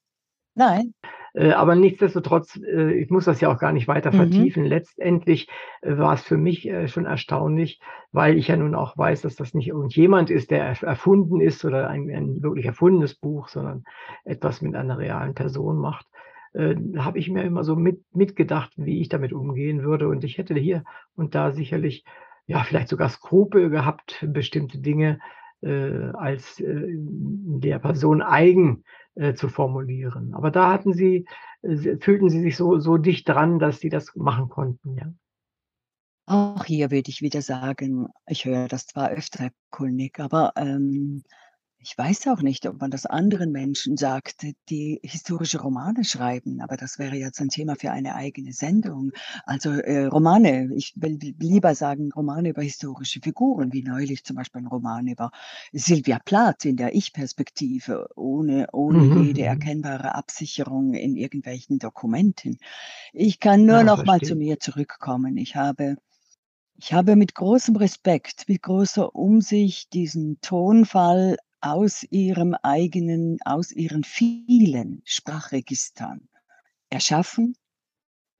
Nein. Äh, aber nichtsdestotrotz, äh, ich muss das ja auch gar nicht weiter Mhm. vertiefen. Letztendlich, äh, war es für mich, schon erstaunlich, weil ich ja nun auch weiß, dass das nicht irgendjemand ist, der erf erfunden ist oder ein ein wirklich erfundenes Buch, sondern etwas mit einer realen Person macht. Äh, habe ich mir immer so mit mitgedacht, wie ich damit umgehen würde. Und ich hätte hier und da sicherlich, ja, vielleicht sogar Skrupel gehabt, bestimmte Dinge, äh, als, äh, der Person eigen, äh, zu formulieren. Aber da hatten Sie äh, s fühlten Sie sich so so dicht dran, dass Sie das machen konnten, ja? Auch hier würde ich wieder sagen, ich höre das zwar öfter, Herr Kulnig, aber, ähm, ich weiß auch nicht, ob man das anderen Menschen sagt, die historische Romane schreiben, aber das wäre jetzt ein Thema für eine eigene Sendung. Also, äh, Romane, ich will lieber sagen, Romane über historische Figuren, wie neulich zum Beispiel ein Roman über Sylvia Plath in der Ich-Perspektive, ohne ohne Mhm, jede mhm. erkennbare Absicherung in irgendwelchen Dokumenten. Ich kann nur Ja, noch mal zu mir zurückkommen. Ich habe ich habe mit großem Respekt, mit großer Umsicht diesen Tonfall aus ihrem eigenen aus ihren vielen Sprachregistern erschaffen,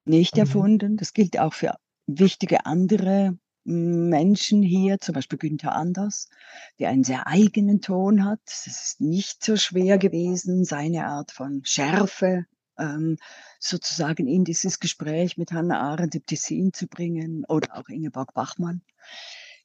nicht Mhm. erfunden. Das gilt auch für wichtige andere Menschen hier, zum Beispiel Günther Anders, der einen sehr eigenen Ton hat. Es ist nicht so schwer gewesen, seine Art von Schärfe, ähm, sozusagen in dieses Gespräch mit Hannah Arendt im Tessin zu bringen oder auch Ingeborg Bachmann.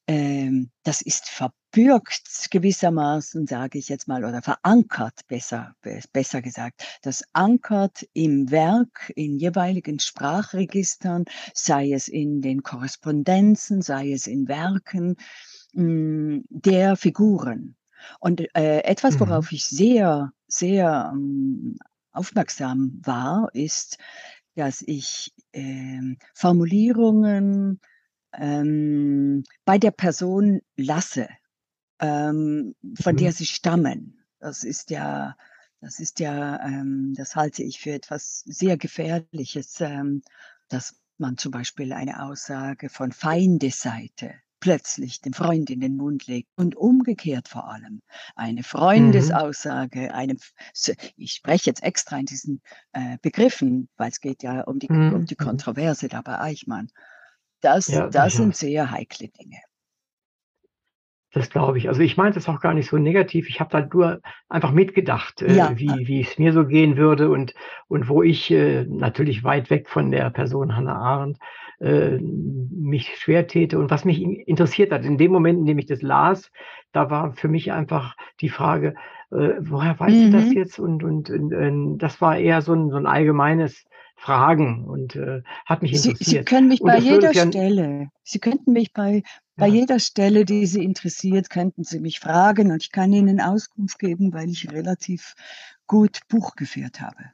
Ähm, das ist verbürgt gewissermaßen, sage ich jetzt mal, oder verankert, besser bes besser gesagt. Das ankert im Werk, in jeweiligen Sprachregistern, sei es in den Korrespondenzen, sei es in Werken, hm, der Figuren. Und, äh, etwas, Mhm. worauf ich sehr, sehr, hm, aufmerksam war, ist, dass ich, ähm, Formulierungen, ähm, bei der Person lasse, ähm, von der Mhm. sie stammen. Das ist ja das ist ja, ähm das halte ich für etwas sehr Gefährliches, ähm, dass man zum Beispiel eine Aussage von Feindesseite plötzlich dem Freund in den Mund legt und umgekehrt vor allem. Eine Mhm. Freundesaussage, eine, ich spreche jetzt extra in diesen äh, Begriffen, weil es geht ja um die, um Mhm. die Mhm. Kontroverse da bei Eichmann. Das, Ja, das sind sehr heikle Dinge. Das glaube ich. Also ich meinte es auch gar nicht so negativ. Ich habe da nur einfach mitgedacht, äh, Ja, wie, wie es mir so gehen würde und, und wo ich äh, natürlich weit weg von der Person Hannah Arendt äh, mich schwer täte und was mich in- interessiert hat. In dem Moment, in dem ich das las, da war für mich einfach die Frage, äh, woher weiß sie das mhm. jetzt? Und, und, und äh, das war eher so ein, so ein allgemeines Fragen und äh, hat mich Sie, Sie interessiert. können mich bei jeder ja, Stelle, Sie könnten mich bei, bei ja, jeder Stelle, die Sie interessiert, könnten Sie mich fragen und ich kann Ihnen Auskunft geben, weil ich relativ gut Buch geführt habe.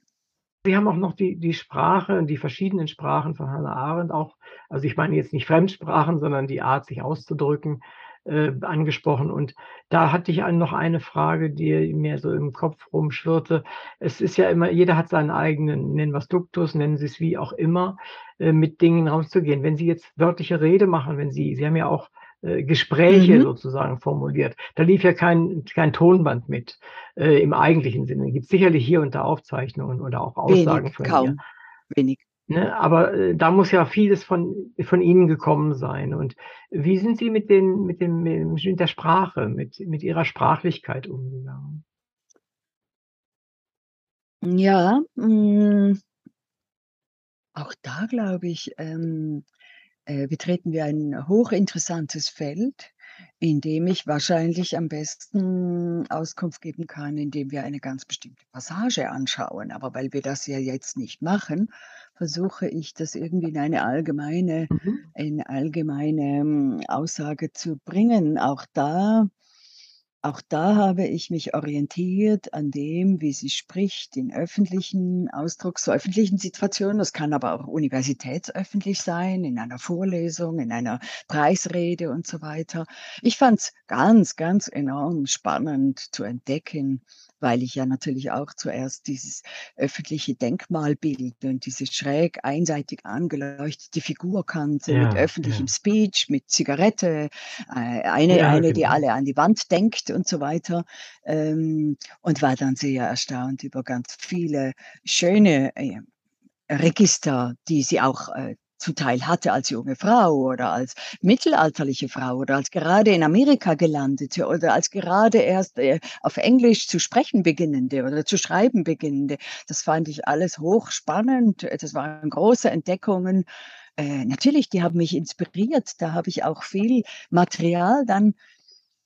Sie haben auch noch die, die Sprache, die verschiedenen Sprachen von Hannah Arendt auch, also ich meine jetzt nicht Fremdsprachen, sondern die Art, sich auszudrücken, äh, angesprochen. Und da hatte ich noch eine Frage, die mir so im Kopf rumschwirrte. Es ist ja immer, jeder hat seinen eigenen, nennen wir es Duktus, nennen Sie es wie auch immer, äh, mit Dingen rauszugehen. Wenn Sie jetzt wörtliche Rede machen, wenn Sie, Sie haben ja auch äh, Gespräche Mhm. sozusagen formuliert, da lief ja kein, kein Tonband mit äh, im eigentlichen Sinne. Gibt sicherlich hier und da Aufzeichnungen oder auch Aussagen Wenig, von kaum, wenig. Ne? Aber äh, da muss ja vieles von, von Ihnen gekommen sein. Und wie sind Sie mit, den, mit, dem, mit der Sprache, mit, mit Ihrer Sprachlichkeit umgegangen? Ja, mm, auch da glaube ich, ähm, äh, betreten wir ein hochinteressantes Feld, in dem ich wahrscheinlich am besten Auskunft geben kann, indem wir eine ganz bestimmte Passage anschauen. Aber weil wir das ja jetzt nicht machen, versuche ich das irgendwie in eine allgemeine, Mhm. in allgemeine ähm, Aussage zu bringen. Auch da auch da habe ich mich orientiert an dem, wie sie spricht in öffentlichen Ausdrucks öffentlichen Situationen. Das kann aber auch universitätsöffentlich sein, in einer Vorlesung, in einer Preisrede und so weiter. Ich fand es ganz, ganz enorm spannend zu entdecken, weil ich ja natürlich auch zuerst dieses öffentliche Denkmalbild und diese schräg einseitig angeleuchtete Figur kannte mit Ja, öffentlichem ja. Speech, mit Zigarette, äh, eine Ja, eine, die genau. alle an die Wand denkt und so weiter. Ähm, und war dann sehr erstaunt über ganz viele schöne, äh, Register, die sie auch, äh, zum Teil hatte als junge Frau oder als mittelalterliche Frau oder als gerade in Amerika gelandete oder als gerade erst, äh, auf Englisch zu sprechen beginnende oder zu schreiben beginnende. Das fand ich alles hochspannend. Das waren große Entdeckungen. Äh, natürlich, die haben mich inspiriert. Da habe ich auch viel Material dann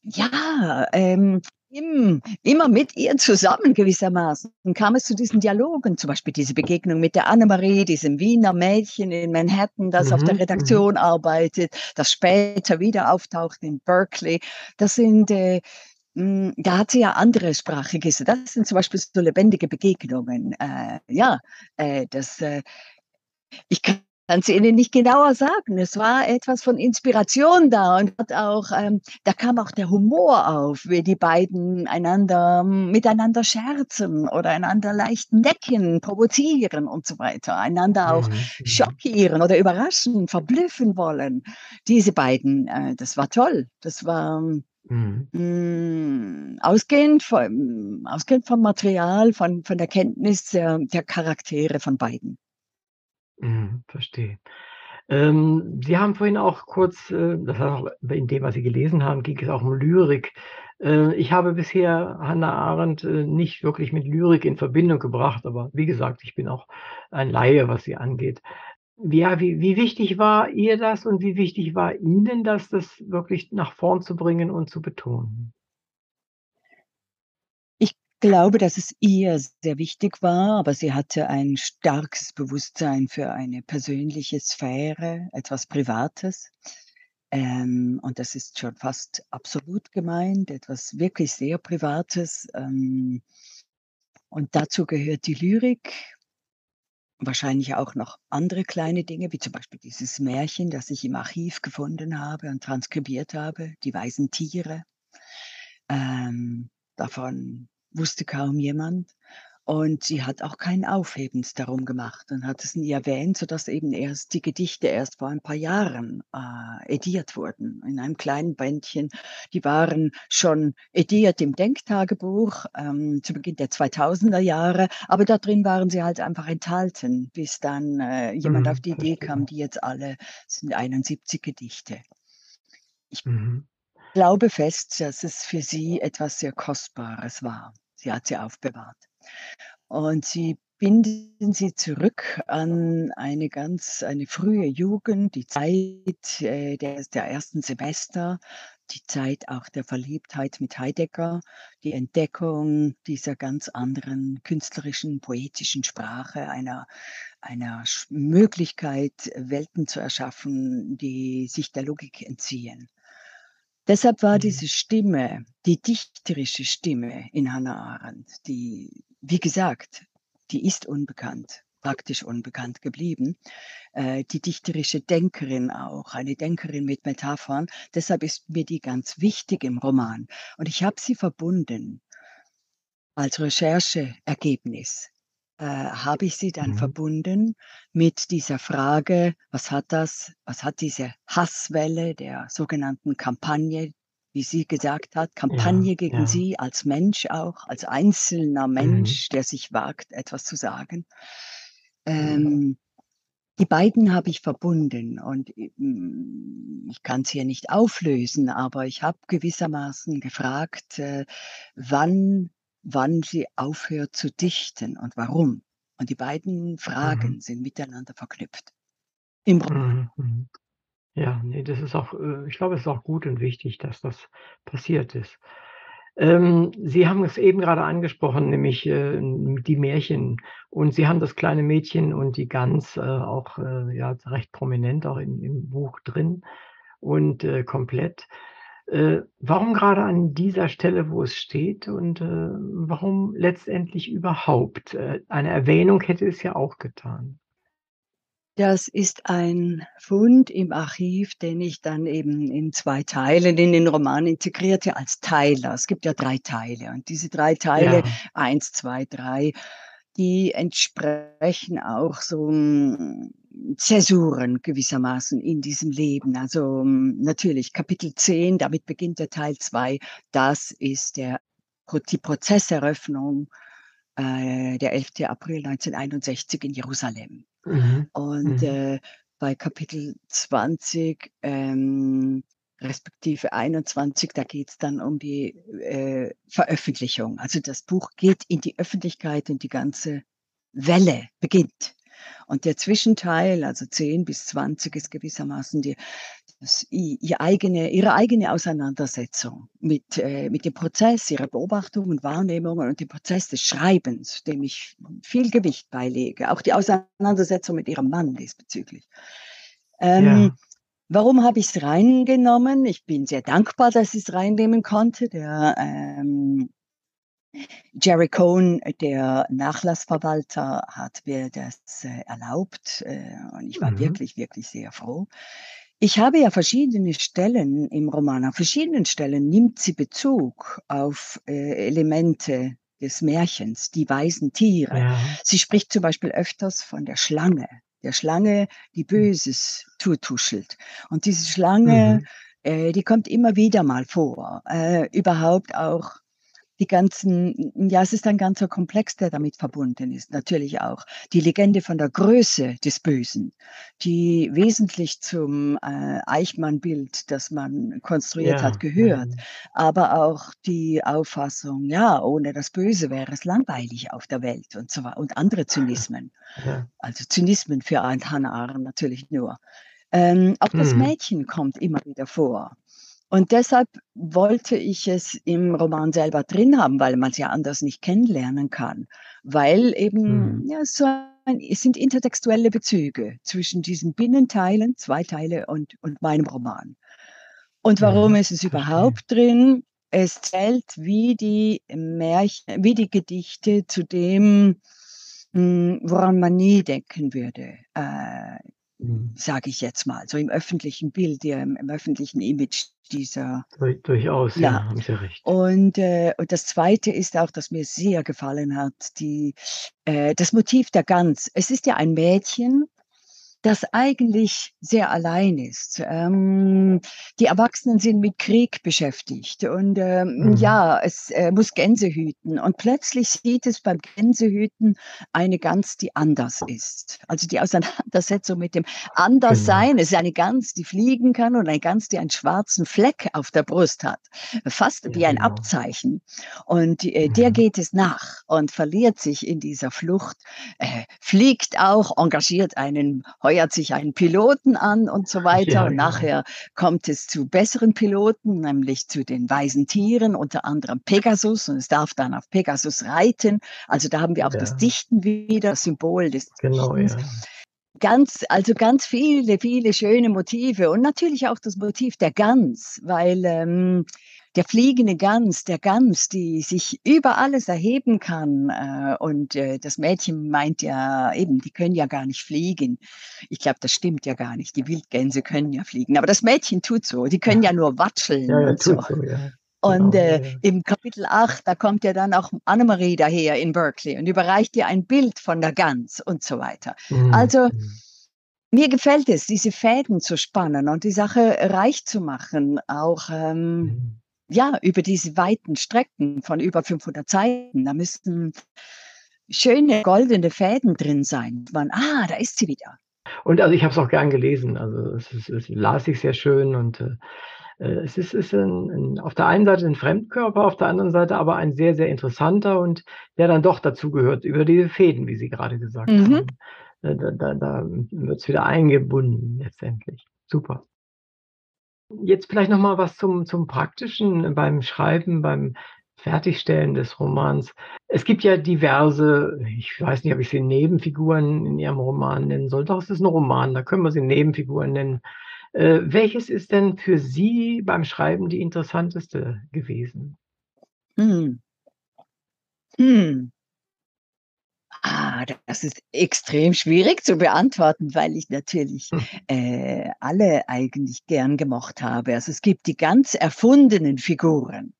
ja, ähm, im immer mit ihr zusammen gewissermaßen kam es zu diesen Dialogen, zum Beispiel diese Begegnung mit der Annemarie, diesem Wiener Mädchen in Manhattan, das auf der Mhm, mhm. Redaktion arbeitet, das später wieder auftaucht in Berkeley. Das sind, äh, hm, da hat sie ja andere Sprachregister. Das sind zum Beispiel so lebendige Begegnungen. Äh, ja, äh, das, äh ich kann es Ihnen nicht genauer sagen. Es war etwas von Inspiration da und hat auch ähm, da kam auch der Humor auf, wie die beiden einander hm, miteinander scherzen oder einander leicht necken, provozieren und so weiter, einander auch Mhm, mhm. schockieren oder überraschen, verblüffen wollen. Diese beiden, äh, das war toll. Das war, Mhm. hm, ausgehend vom ausgehend vom Material, von von der Kenntnis der der Charaktere von beiden. Mhm, verstehe. Ähm, Sie haben vorhin auch kurz, äh, das hat auch in dem, was Sie gelesen haben, ging es auch um Lyrik. Äh, ich habe bisher Hannah Arendt äh, nicht wirklich mit Lyrik in Verbindung gebracht, aber wie gesagt, ich bin auch ein Laie, was sie angeht. Ja, wie, wie wichtig war ihr das und wie wichtig war Ihnen das, das wirklich nach vorn zu bringen und zu betonen? Glaube, dass es ihr sehr wichtig war, aber sie hatte ein starkes Bewusstsein für eine persönliche Sphäre, etwas Privates. Ähm, und das ist schon fast absolut gemeint, etwas wirklich sehr Privates. Ähm, und dazu gehört die Lyrik, wahrscheinlich auch noch andere kleine Dinge, wie zum Beispiel dieses Märchen, das ich im Archiv gefunden habe und transkribiert habe, die weißen Tiere. Ähm, davon wusste kaum jemand. Und sie hat auch kein Aufhebens darum gemacht und hat es nie erwähnt, sodass eben erst die Gedichte erst vor ein paar Jahren äh, ediert wurden. In einem kleinen Bändchen. Die waren schon ediert im Denktagebuch ähm, zu Beginn der 2000er Jahre, aber da drin waren sie halt einfach enthalten, bis dann äh, jemand Mhm, auf die Idee kam, die jetzt alle sind 71 Gedichte. Ich Mhm. Glaube fest, dass es für sie etwas sehr Kostbares war. Sie hat sie aufbewahrt. Und sie binden sie zurück an eine ganz eine frühe Jugend, die Zeit, äh, der der ersten Semester, die Zeit auch der Verliebtheit mit Heidegger, die Entdeckung dieser ganz anderen künstlerischen, poetischen Sprache, einer einer Möglichkeit, Welten zu erschaffen, die sich der Logik entziehen. Deshalb war Mhm. diese Stimme, die dichterische Stimme in Hannah Arendt, die, wie gesagt, die ist unbekannt, praktisch unbekannt geblieben. Äh, die dichterische Denkerin auch, eine Denkerin mit Metaphern. Deshalb ist mir die ganz wichtig im Roman. Und ich habe sie verbunden als Rechercheergebnis äh, habe ich sie dann Mhm. verbunden mit dieser Frage, was hat das, was hat diese Hasswelle der sogenannten Kampagne, wie sie gesagt hat, Ja, Kampagne gegen ja. sie als Mensch auch, als einzelner Mhm. Mensch, der sich wagt, etwas zu sagen. Mhm. Ähm, die beiden habe ich verbunden und mm, ich kann es hier nicht auflösen, aber ich habe gewissermaßen gefragt, äh, wann, wann sie aufhört zu dichten und warum. Und die beiden Mhm. Fragen sind miteinander verknüpft. Im. Mhm, mhm. Ja, ne, das ist auch äh, ich glaube, es ist auch gut und wichtig, dass das passiert ist. Ähm, Sie haben es eben grade angesprochen, nämlich, äh, die Märchen. Und Sie haben das kleine Mädchen und die Gans, äh, auch, äh, ja, recht prominent auch in im Buch drin und, komplett. Äh, warum grade an dieser Stelle, wo es steht und, äh, warum letztendlich überhaupt? Äh, eine Erwähnung hätte es ja auch getan. Das ist ein Fund im Archiv, den ich dann eben in 2 Teilen in den Roman integrierte als Teiler. Es gibt ja 3 Teile und diese 3 Teile, Ja. 1, 2, 3, die entsprechen auch so, Zäsuren gewissermaßen in diesem Leben. Also, hm, natürlich Kapitel 10, damit beginnt der Teil 2. Das ist der die Prozesseröffnung, äh, der 11. April 1961 in Jerusalem. Mhm, Und, mhm. äh, bei Kapitel 20, ähm, respektive 21, da geht's dann um die, äh, Veröffentlichung. Also, das Buch geht in die Öffentlichkeit und die ganze Welle beginnt. Und der Zwischenteil, also 10 bis 20, ist gewissermaßen die das i ihr eigene ihre eigene Auseinandersetzung mit, äh mit dem Prozess, ihrer Beobachtungen und Wahrnehmungen und dem Prozess des Schreibens, dem ich viel Gewicht beilege. Auch die Auseinandersetzung mit ihrem Mann diesbezüglich. Ähm, Ja. warum habe ich's reingenommen? Ich bin sehr dankbar, dass ich's reinnehmen konnte. Der, ähm Jerry Cohen, der Nachlassverwalter, hat mir das, äh, erlaubt, äh, und ich war Mhm. wirklich, wirklich sehr froh. Ich habe ja verschiedene Stellen im Roman. An verschiedenen Stellen nimmt sie Bezug auf, äh, Elemente des Märchens, die weisen Tiere. Ja. Sie spricht zum Beispiel öfters von der Schlange, der Schlange, die Hm. Böses zutuschelt. Und diese Schlange, Mhm. äh, die kommt immer wieder mal vor. Äh, überhaupt auch die ganzen ja, es ist ein ganzer Komplex, der damit verbunden ist. Natürlich auch die Legende von der Größe des Bösen, die wesentlich zum, äh, Eichmann-Bild, das man konstruiert hat, Ja, gehört. mhm. Aber auch die Auffassung, ja, ohne das Böse wäre es langweilig auf der Welt und so wei und andere Zynismen. [LAUGHS] Ja. Also, Zynismen für ein Hannah Arendt natürlich nur. Ähm, auch das Mhm. Mädchen kommt immer wieder vor. Und deshalb wollte ich es im Roman selber drin haben, weil man's ja anders nicht kennenlernen kann. Weil eben, Mhm. ja, so ein es sind intertextuelle Bezüge zwischen diesen Binnenteilen, 2 Teile und und meinem Roman. Und warum Mhm, ist es überhaupt drin? Es zählt wie die Märchen wie die Gedichte zu dem, hm, woran man nie denken würde. Äh, mhm. sage ich jetzt mal, so im öffentlichen Bild, im, im öffentlichen Image dieser. Durchaus, ja, ja haben Sie recht. Und, äh, und das Zweite ist auch, das mir sehr gefallen hat, die, äh, das Motiv der Gans. Es ist ja ein Mädchen, das eigentlich sehr allein ist. Ähm, die Erwachsenen sind mit Krieg beschäftigt und ähm, mhm. ja, es äh, muss Gänse hüten. Und plötzlich sieht es beim Gänsehüten eine Gans, die anders ist. Also die Auseinandersetzung mit dem Anderssein. Genau. Es ist eine Gans, die fliegen kann und eine Gans, die einen schwarzen Fleck auf der Brust hat. Fast ja, wie ein genau. Abzeichen. Und äh, mhm. der geht es nach und verliert sich in dieser Flucht, äh, fliegt auch, engagiert einen heuert sich einen Piloten an und so weiter. Ja, und genau. nachher kommt es zu besseren Piloten, nämlich zu den weisen Tieren, unter anderem Pegasus. Und es darf dann auf Pegasus reiten. Also da haben wir auch ja. das Dichten wieder, das Symbol des genau, Dichtens. Ja ganz, also ganz viele, viele schöne Motive und natürlich auch das Motiv der Gans, weil ähm, der fliegende Gans, der Gans, die sich über alles erheben kann. Äh, und äh, das Mädchen meint ja eben, die können ja gar nicht fliegen. Ich glaube, das stimmt ja gar nicht. Die Wildgänse können ja fliegen. Aber das Mädchen tut so. Die können ja nur watscheln ja, ja, so. so ja. Und genau, äh, ja. im Kapitel 8, da kommt ja dann auch Annemarie daher in Berkeley und überreicht ihr ein Bild von der Gans und so weiter. Mhm. Also mhm. mir gefällt es, diese Fäden zu spannen und die Sache reich zu machen, auch ähm, mhm ja, über diese weiten Strecken von über 500 Seiten, da müssten schöne goldene Fäden drin sein. Man, ah, da ist sie wieder. Und also ich habe es auch gern gelesen. Also es, ist, es las ich sehr schön und äh, äh, es ist, ist ein, ein, auf der einen Seite ein Fremdkörper, auf der anderen Seite aber ein sehr, sehr interessanter und der dann doch dazu gehört, über diese Fäden, wie Sie gerade gesagt mhm. haben. Da, da, da wird es wieder eingebunden letztendlich. Super. Jetzt vielleicht noch mal was zum zum Praktischen beim Schreiben, beim Fertigstellen des Romans. Es gibt ja diverse, ich weiß nicht, ob ich sie Nebenfiguren in Ihrem Roman nennen soll. Doch, es ist ein Roman, da können wir sie Nebenfiguren nennen. Äh, welches ist denn für Sie beim Schreiben die interessanteste gewesen? Hm. Hm. Ah, das ist extrem schwierig zu beantworten, weil ich natürlich hm. äh, alle eigentlich gern gemocht habe. Also es gibt die ganz erfundenen Figuren,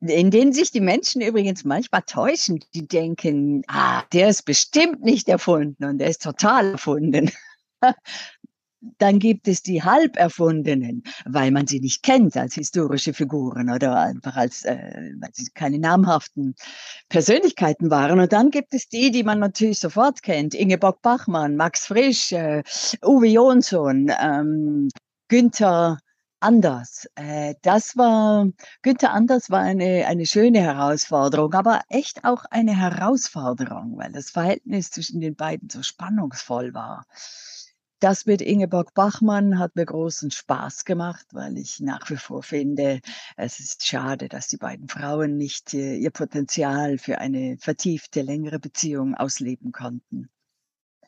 in denen sich die Menschen übrigens manchmal täuschen. Die denken, ah, der ist bestimmt nicht erfunden und der ist total erfunden. [LAUGHS] Dann gibt es die halb erfundenen, weil man sie nicht kennt als historische Figuren oder einfach als, äh, weil sie keine namhaften Persönlichkeiten waren. Und dann gibt es die, die man natürlich sofort kennt. Ingeborg Bachmann, Max Frisch, äh, Uwe Jonsson, ähm, Günther Anders. Äh, das war, Günther Anders war eine, eine schöne Herausforderung, aber echt auch eine Herausforderung, weil das Verhältnis zwischen den beiden so spannungsvoll war. Das mit Ingeborg Bachmann hat mir großen Spaß gemacht, weil ich nach wie vor finde, es ist schade, dass die beiden Frauen nicht äh, ihr Potenzial für eine vertiefte, längere Beziehung ausleben konnten.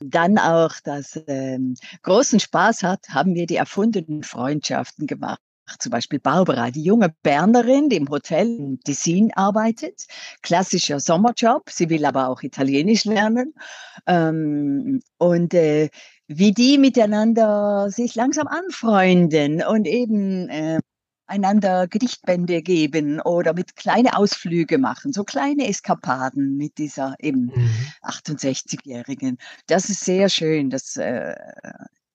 Dann auch, dass ähm, großen Spaß hat, haben wir die erfundenen Freundschaften gemacht zum Beispiel Barbara, die junge Bernerin, die im Hotel in Tessin arbeitet. Klassischer Sommerjob. Sie will aber auch Italienisch lernen. Ähm, und äh, wie die miteinander sich langsam anfreunden und eben äh, einander Gedichtbände geben oder mit kleine Ausflüge machen, so kleine Eskapaden mit dieser eben mhm. 68-Jährigen. Das ist sehr schön. Das, äh,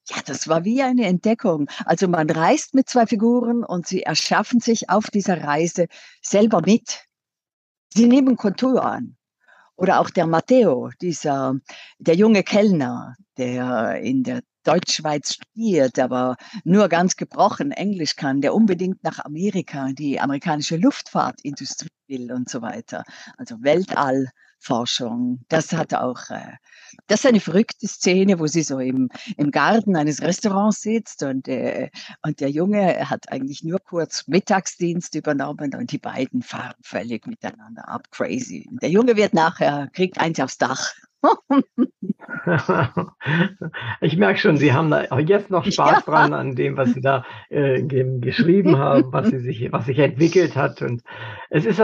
ja, das war wie eine Entdeckung. Also man reist mit zwei Figuren und sie erschaffen sich auf dieser Reise selber mit. Sie nehmen Kontur an. Oder auch der Matteo, dieser, der junge Kellner, der in der Deutschschweiz studiert, aber nur ganz gebrochen Englisch kann, der unbedingt nach Amerika, die amerikanische Luftfahrtindustrie will und so weiter. Also Weltall. Forschung. Das hat auch, äh, das ist eine verrückte Szene, wo sie so im, im Garten eines Restaurants sitzt und, äh, und der Junge hat eigentlich nur kurz Mittagsdienst übernommen und die beiden fahren völlig miteinander ab, crazy. Der Junge wird nachher, kriegt eins aufs Dach. [LAUGHS] ich merke schon, Sie haben da jetzt noch Spaß ja. dran an dem, was Sie da äh, geschrieben haben, was Sie sich, was sich entwickelt hat. Und es ist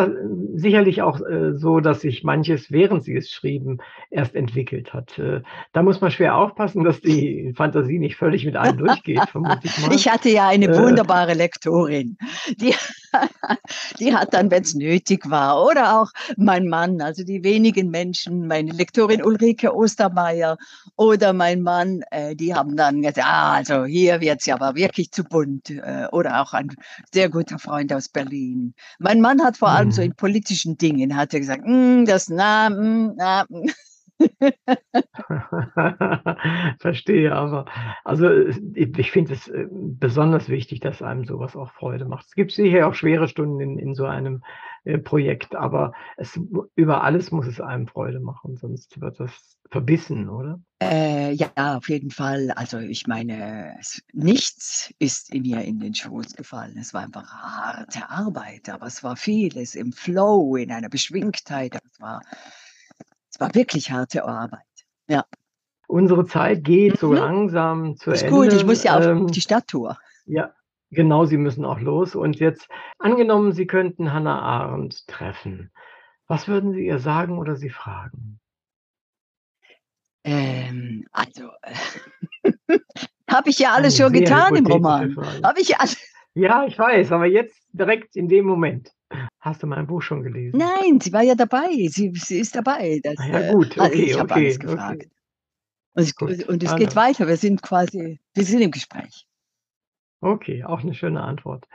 sicherlich auch äh, so, dass sich manches, während Sie es schrieben, erst entwickelt hat. Äh, da muss man schwer aufpassen, dass die Fantasie nicht völlig mit einem durchgeht, ich. Ich hatte ja eine äh. wunderbare Lektorin, die, die hat dann, wenn es nötig war, oder auch mein Mann, also die wenigen Menschen, meine Lektorin Ulrike Ostermeier oder mein Mann, äh, die haben dann gesagt, ah, also hier wird es ja aber wirklich zu bunt. Äh, oder auch ein sehr guter Freund aus Berlin. Mein Mann hat vor allem so mhm. in politischen Dingen, hat er gesagt, mm, das na, mm, na, mm. [LAUGHS] Verstehe, aber also ich finde es äh, besonders wichtig, dass einem sowas auch Freude macht. Es gibt sicher auch schwere Stunden in, in so einem äh, Projekt, aber es, über alles muss es einem Freude machen, sonst wird das verbissen, oder? Äh, ja, auf jeden Fall. Also ich meine, nichts ist in mir in den Schoß gefallen. Es war einfach harte Arbeit, aber es war vieles im Flow, in einer Beschwingtheit. Es war es war wirklich harte Arbeit. Ja. Unsere Zeit geht mhm. so langsam zu ist Ende. Ist gut, ich muss ja auf ähm, die Stadttour. Ja, genau, Sie müssen auch los. Und jetzt, angenommen, Sie könnten Hannah Arendt treffen. Was würden Sie ihr sagen oder sie fragen? Ähm, also, äh, [LAUGHS] habe ich ja alles schon getan im Roman. Habe ich alles. [LAUGHS] Ja, ich weiß, aber jetzt direkt in dem Moment. Hast du mein Buch schon gelesen? Nein, sie war ja dabei. Sie, sie ist dabei. Das, ah, ja, gut, äh, okay, ich habe okay, alles gefragt. Okay. Und, es, und es also. geht weiter. Wir sind quasi, wir sind im Gespräch. Okay, auch eine schöne Antwort.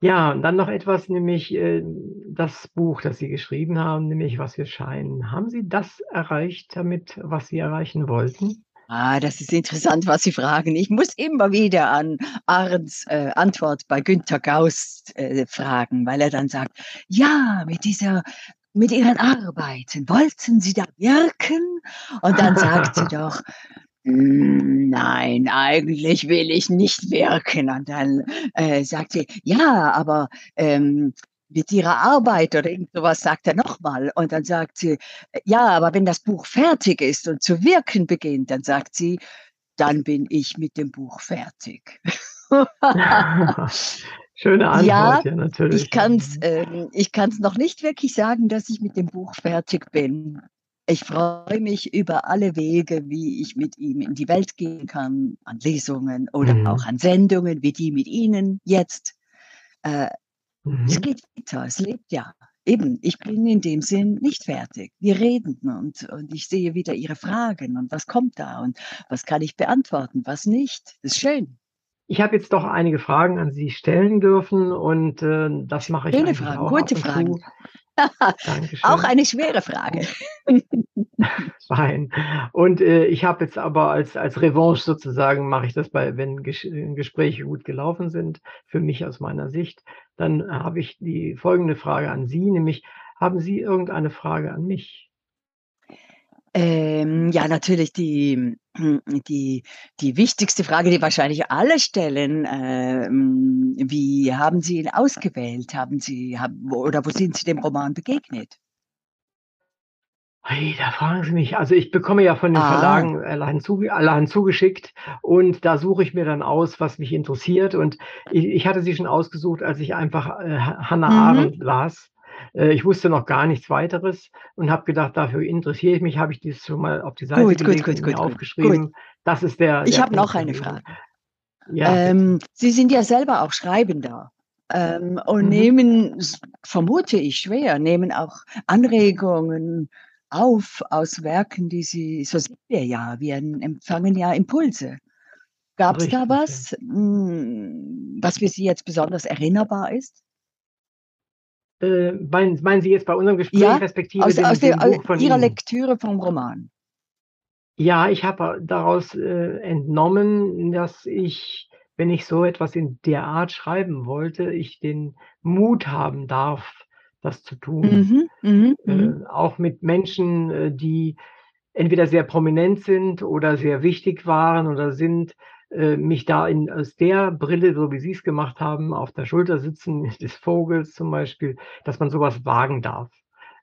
Ja, und dann noch etwas, nämlich äh, das Buch, das Sie geschrieben haben, nämlich Was wir scheinen. Haben Sie das erreicht damit, was Sie erreichen wollten? Ah, das ist interessant, was Sie fragen. Ich muss immer wieder an Arends äh, Antwort bei Günter Gauss äh, fragen, weil er dann sagt, ja, mit dieser mit Ihren Arbeiten, wollten Sie da wirken? Und dann [LAUGHS] sagt sie doch, Nein, eigentlich will ich nicht wirken. Und dann äh, sagt sie, ja, aber ähm, mit ihrer Arbeit oder irgend sowas sagt er nochmal. Und dann sagt sie, ja, aber wenn das Buch fertig ist und zu wirken beginnt, dann sagt sie, dann bin ich mit dem Buch fertig. [LAUGHS] Schöne [LAUGHS] Antwort, ja, ja natürlich. Ich kann es äh, noch nicht wirklich sagen, dass ich mit dem Buch fertig bin. Ich freue mich über alle Wege, wie ich mit ihm in die Welt gehen kann, an Lesungen oder mhm. auch an Sendungen wie die mit Ihnen jetzt. Äh, Mhm. Es geht weiter, es lebt ja. Eben, ich bin in dem Sinn nicht fertig. Wir reden und, und ich sehe wieder Ihre Fragen und was kommt da und was kann ich beantworten, was nicht. Das ist schön. Ich habe jetzt doch einige Fragen an Sie stellen dürfen und äh, das mache ich Schöne Fragen, auch gute Fragen. Auch eine schwere Frage. [LAUGHS] Fein. Und äh, ich habe jetzt aber als, als Revanche sozusagen, mache ich das bei, wenn Ges Gespräche gut gelaufen sind, für mich aus meiner Sicht, dann habe ich die folgende Frage an Sie, nämlich, haben Sie irgendeine Frage an mich? Ähm, ja, natürlich die, die, die wichtigste Frage, die wahrscheinlich alle stellen, ähm, wie haben Sie ihn ausgewählt? Haben Sie, haben, oder wo sind Sie dem Roman begegnet? Hey, da fragen Sie mich. Also ich bekomme ja von den ah. Verlagen allein, zuge allein zugeschickt und da suche ich mir dann aus, was mich interessiert. Und ich, ich hatte sie schon ausgesucht, als ich einfach äh, Hannah mhm. Arendt las. Äh, ich wusste noch gar nichts weiteres und habe gedacht, dafür interessiere ich mich, habe ich dies schon mal auf die Seite gut, gelegt gut, gut, und aufgeschrieben. Gut. Das ist der. Ich habe noch eine Frage. Ja. Ähm, sie sind ja selber auch Schreibender. Ähm, und mhm. nehmen, vermute ich schwer, nehmen auch Anregungen, auf aus Werken, die Sie, so sind wir ja, wir empfangen ja Impulse. Gab es da was, ja. Hm, was für Sie jetzt besonders erinnerbar ist? Äh, meinen, meinen, Sie jetzt bei unserem Gespräch ja, respektive aus, dem, aus, dem aus Ihrer Ihnen? Lektüre vom Roman? Ja, ich habe daraus äh, entnommen, dass ich, wenn ich so etwas in der Art schreiben wollte, ich den Mut haben darf, das zu tun. Mhm, mh, äh, mhm. auch mit Menschen, äh, die entweder sehr prominent sind oder sehr wichtig waren oder sind, mich da in, aus der Brille, so wie Sie es gemacht haben, auf der Schulter sitzen [LAUGHS] des Vogels zum Beispiel, dass man sowas wagen darf.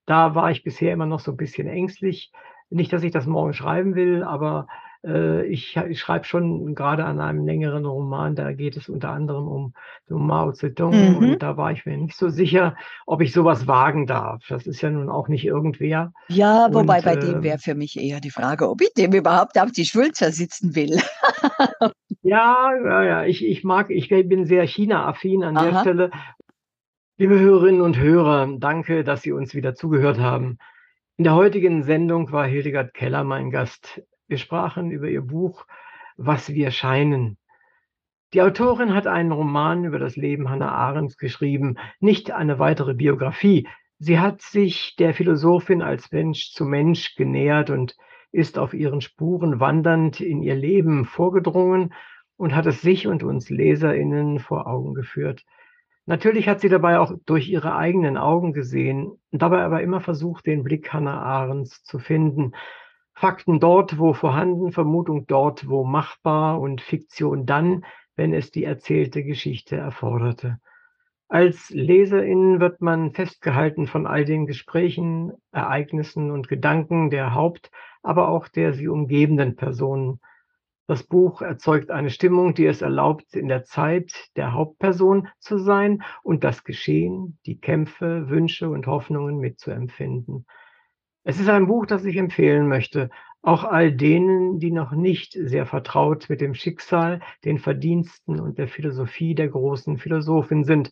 Da war ich bisher immer noch so ein bisschen ängstlich. Nicht, dass ich das morgen schreiben will, aber äh, ich, ich schreibe schon gerade an einem längeren Roman, da geht es unter anderem um, um Mao Zedong mhm. und da war ich mir nicht so sicher, ob ich sowas wagen darf. Das ist ja nun auch nicht irgendwer. Ja, wobei und, bei äh, dem wäre für mich eher die Frage, ob ich dem überhaupt auf die Schulter sitzen will. [LAUGHS] ja, ja, ja, ich, ich mag, ich bin sehr China-affin an Aha. der Stelle. Liebe Hörerinnen und Hörer, danke, dass Sie uns wieder zugehört haben. In der heutigen Sendung war Hildegard Keller mein Gast. Wir sprachen über ihr Buch Was wir scheinen. Die Autorin hat einen Roman über das Leben Hannah Arendts geschrieben, nicht eine weitere Biografie. Sie hat sich der Philosophin als Mensch zu Mensch genähert und ist auf ihren Spuren wandernd in ihr Leben vorgedrungen und hat es sich und uns Leserinnen vor Augen geführt. Natürlich hat sie dabei auch durch ihre eigenen Augen gesehen, dabei aber immer versucht, den Blick Hannah Arendts zu finden, Fakten dort, wo vorhanden, Vermutung dort, wo machbar und Fiktion dann, wenn es die erzählte Geschichte erforderte. Als Leserin wird man festgehalten von all den Gesprächen, Ereignissen und Gedanken der Haupt-, aber auch der sie umgebenden Personen. Das Buch erzeugt eine Stimmung, die es erlaubt, in der Zeit der Hauptperson zu sein und das Geschehen, die Kämpfe, Wünsche und Hoffnungen mitzuempfinden. Es ist ein Buch, das ich empfehlen möchte, auch all denen, die noch nicht sehr vertraut mit dem Schicksal, den Verdiensten und der Philosophie der großen Philosophin sind.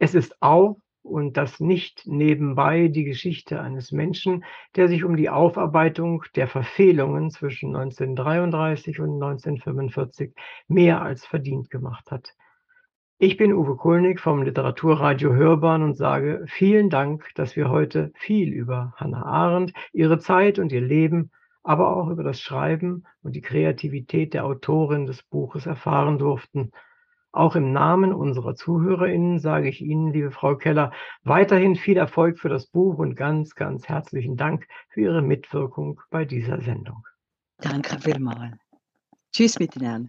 Es ist auch und das nicht nebenbei die Geschichte eines Menschen, der sich um die Aufarbeitung der Verfehlungen zwischen 1933 und 1945 mehr als verdient gemacht hat. Ich bin Uwe Kulnig vom Literaturradio Hörbahn und sage vielen Dank, dass wir heute viel über Hannah Arendt, ihre Zeit und ihr Leben, aber auch über das Schreiben und die Kreativität der Autorin des Buches erfahren durften. Auch im Namen unserer ZuhörerInnen sage ich Ihnen, liebe Frau Keller, weiterhin viel Erfolg für das Buch und ganz, ganz herzlichen Dank für Ihre Mitwirkung bei dieser Sendung. Danke vielmals. Tschüss miteinander.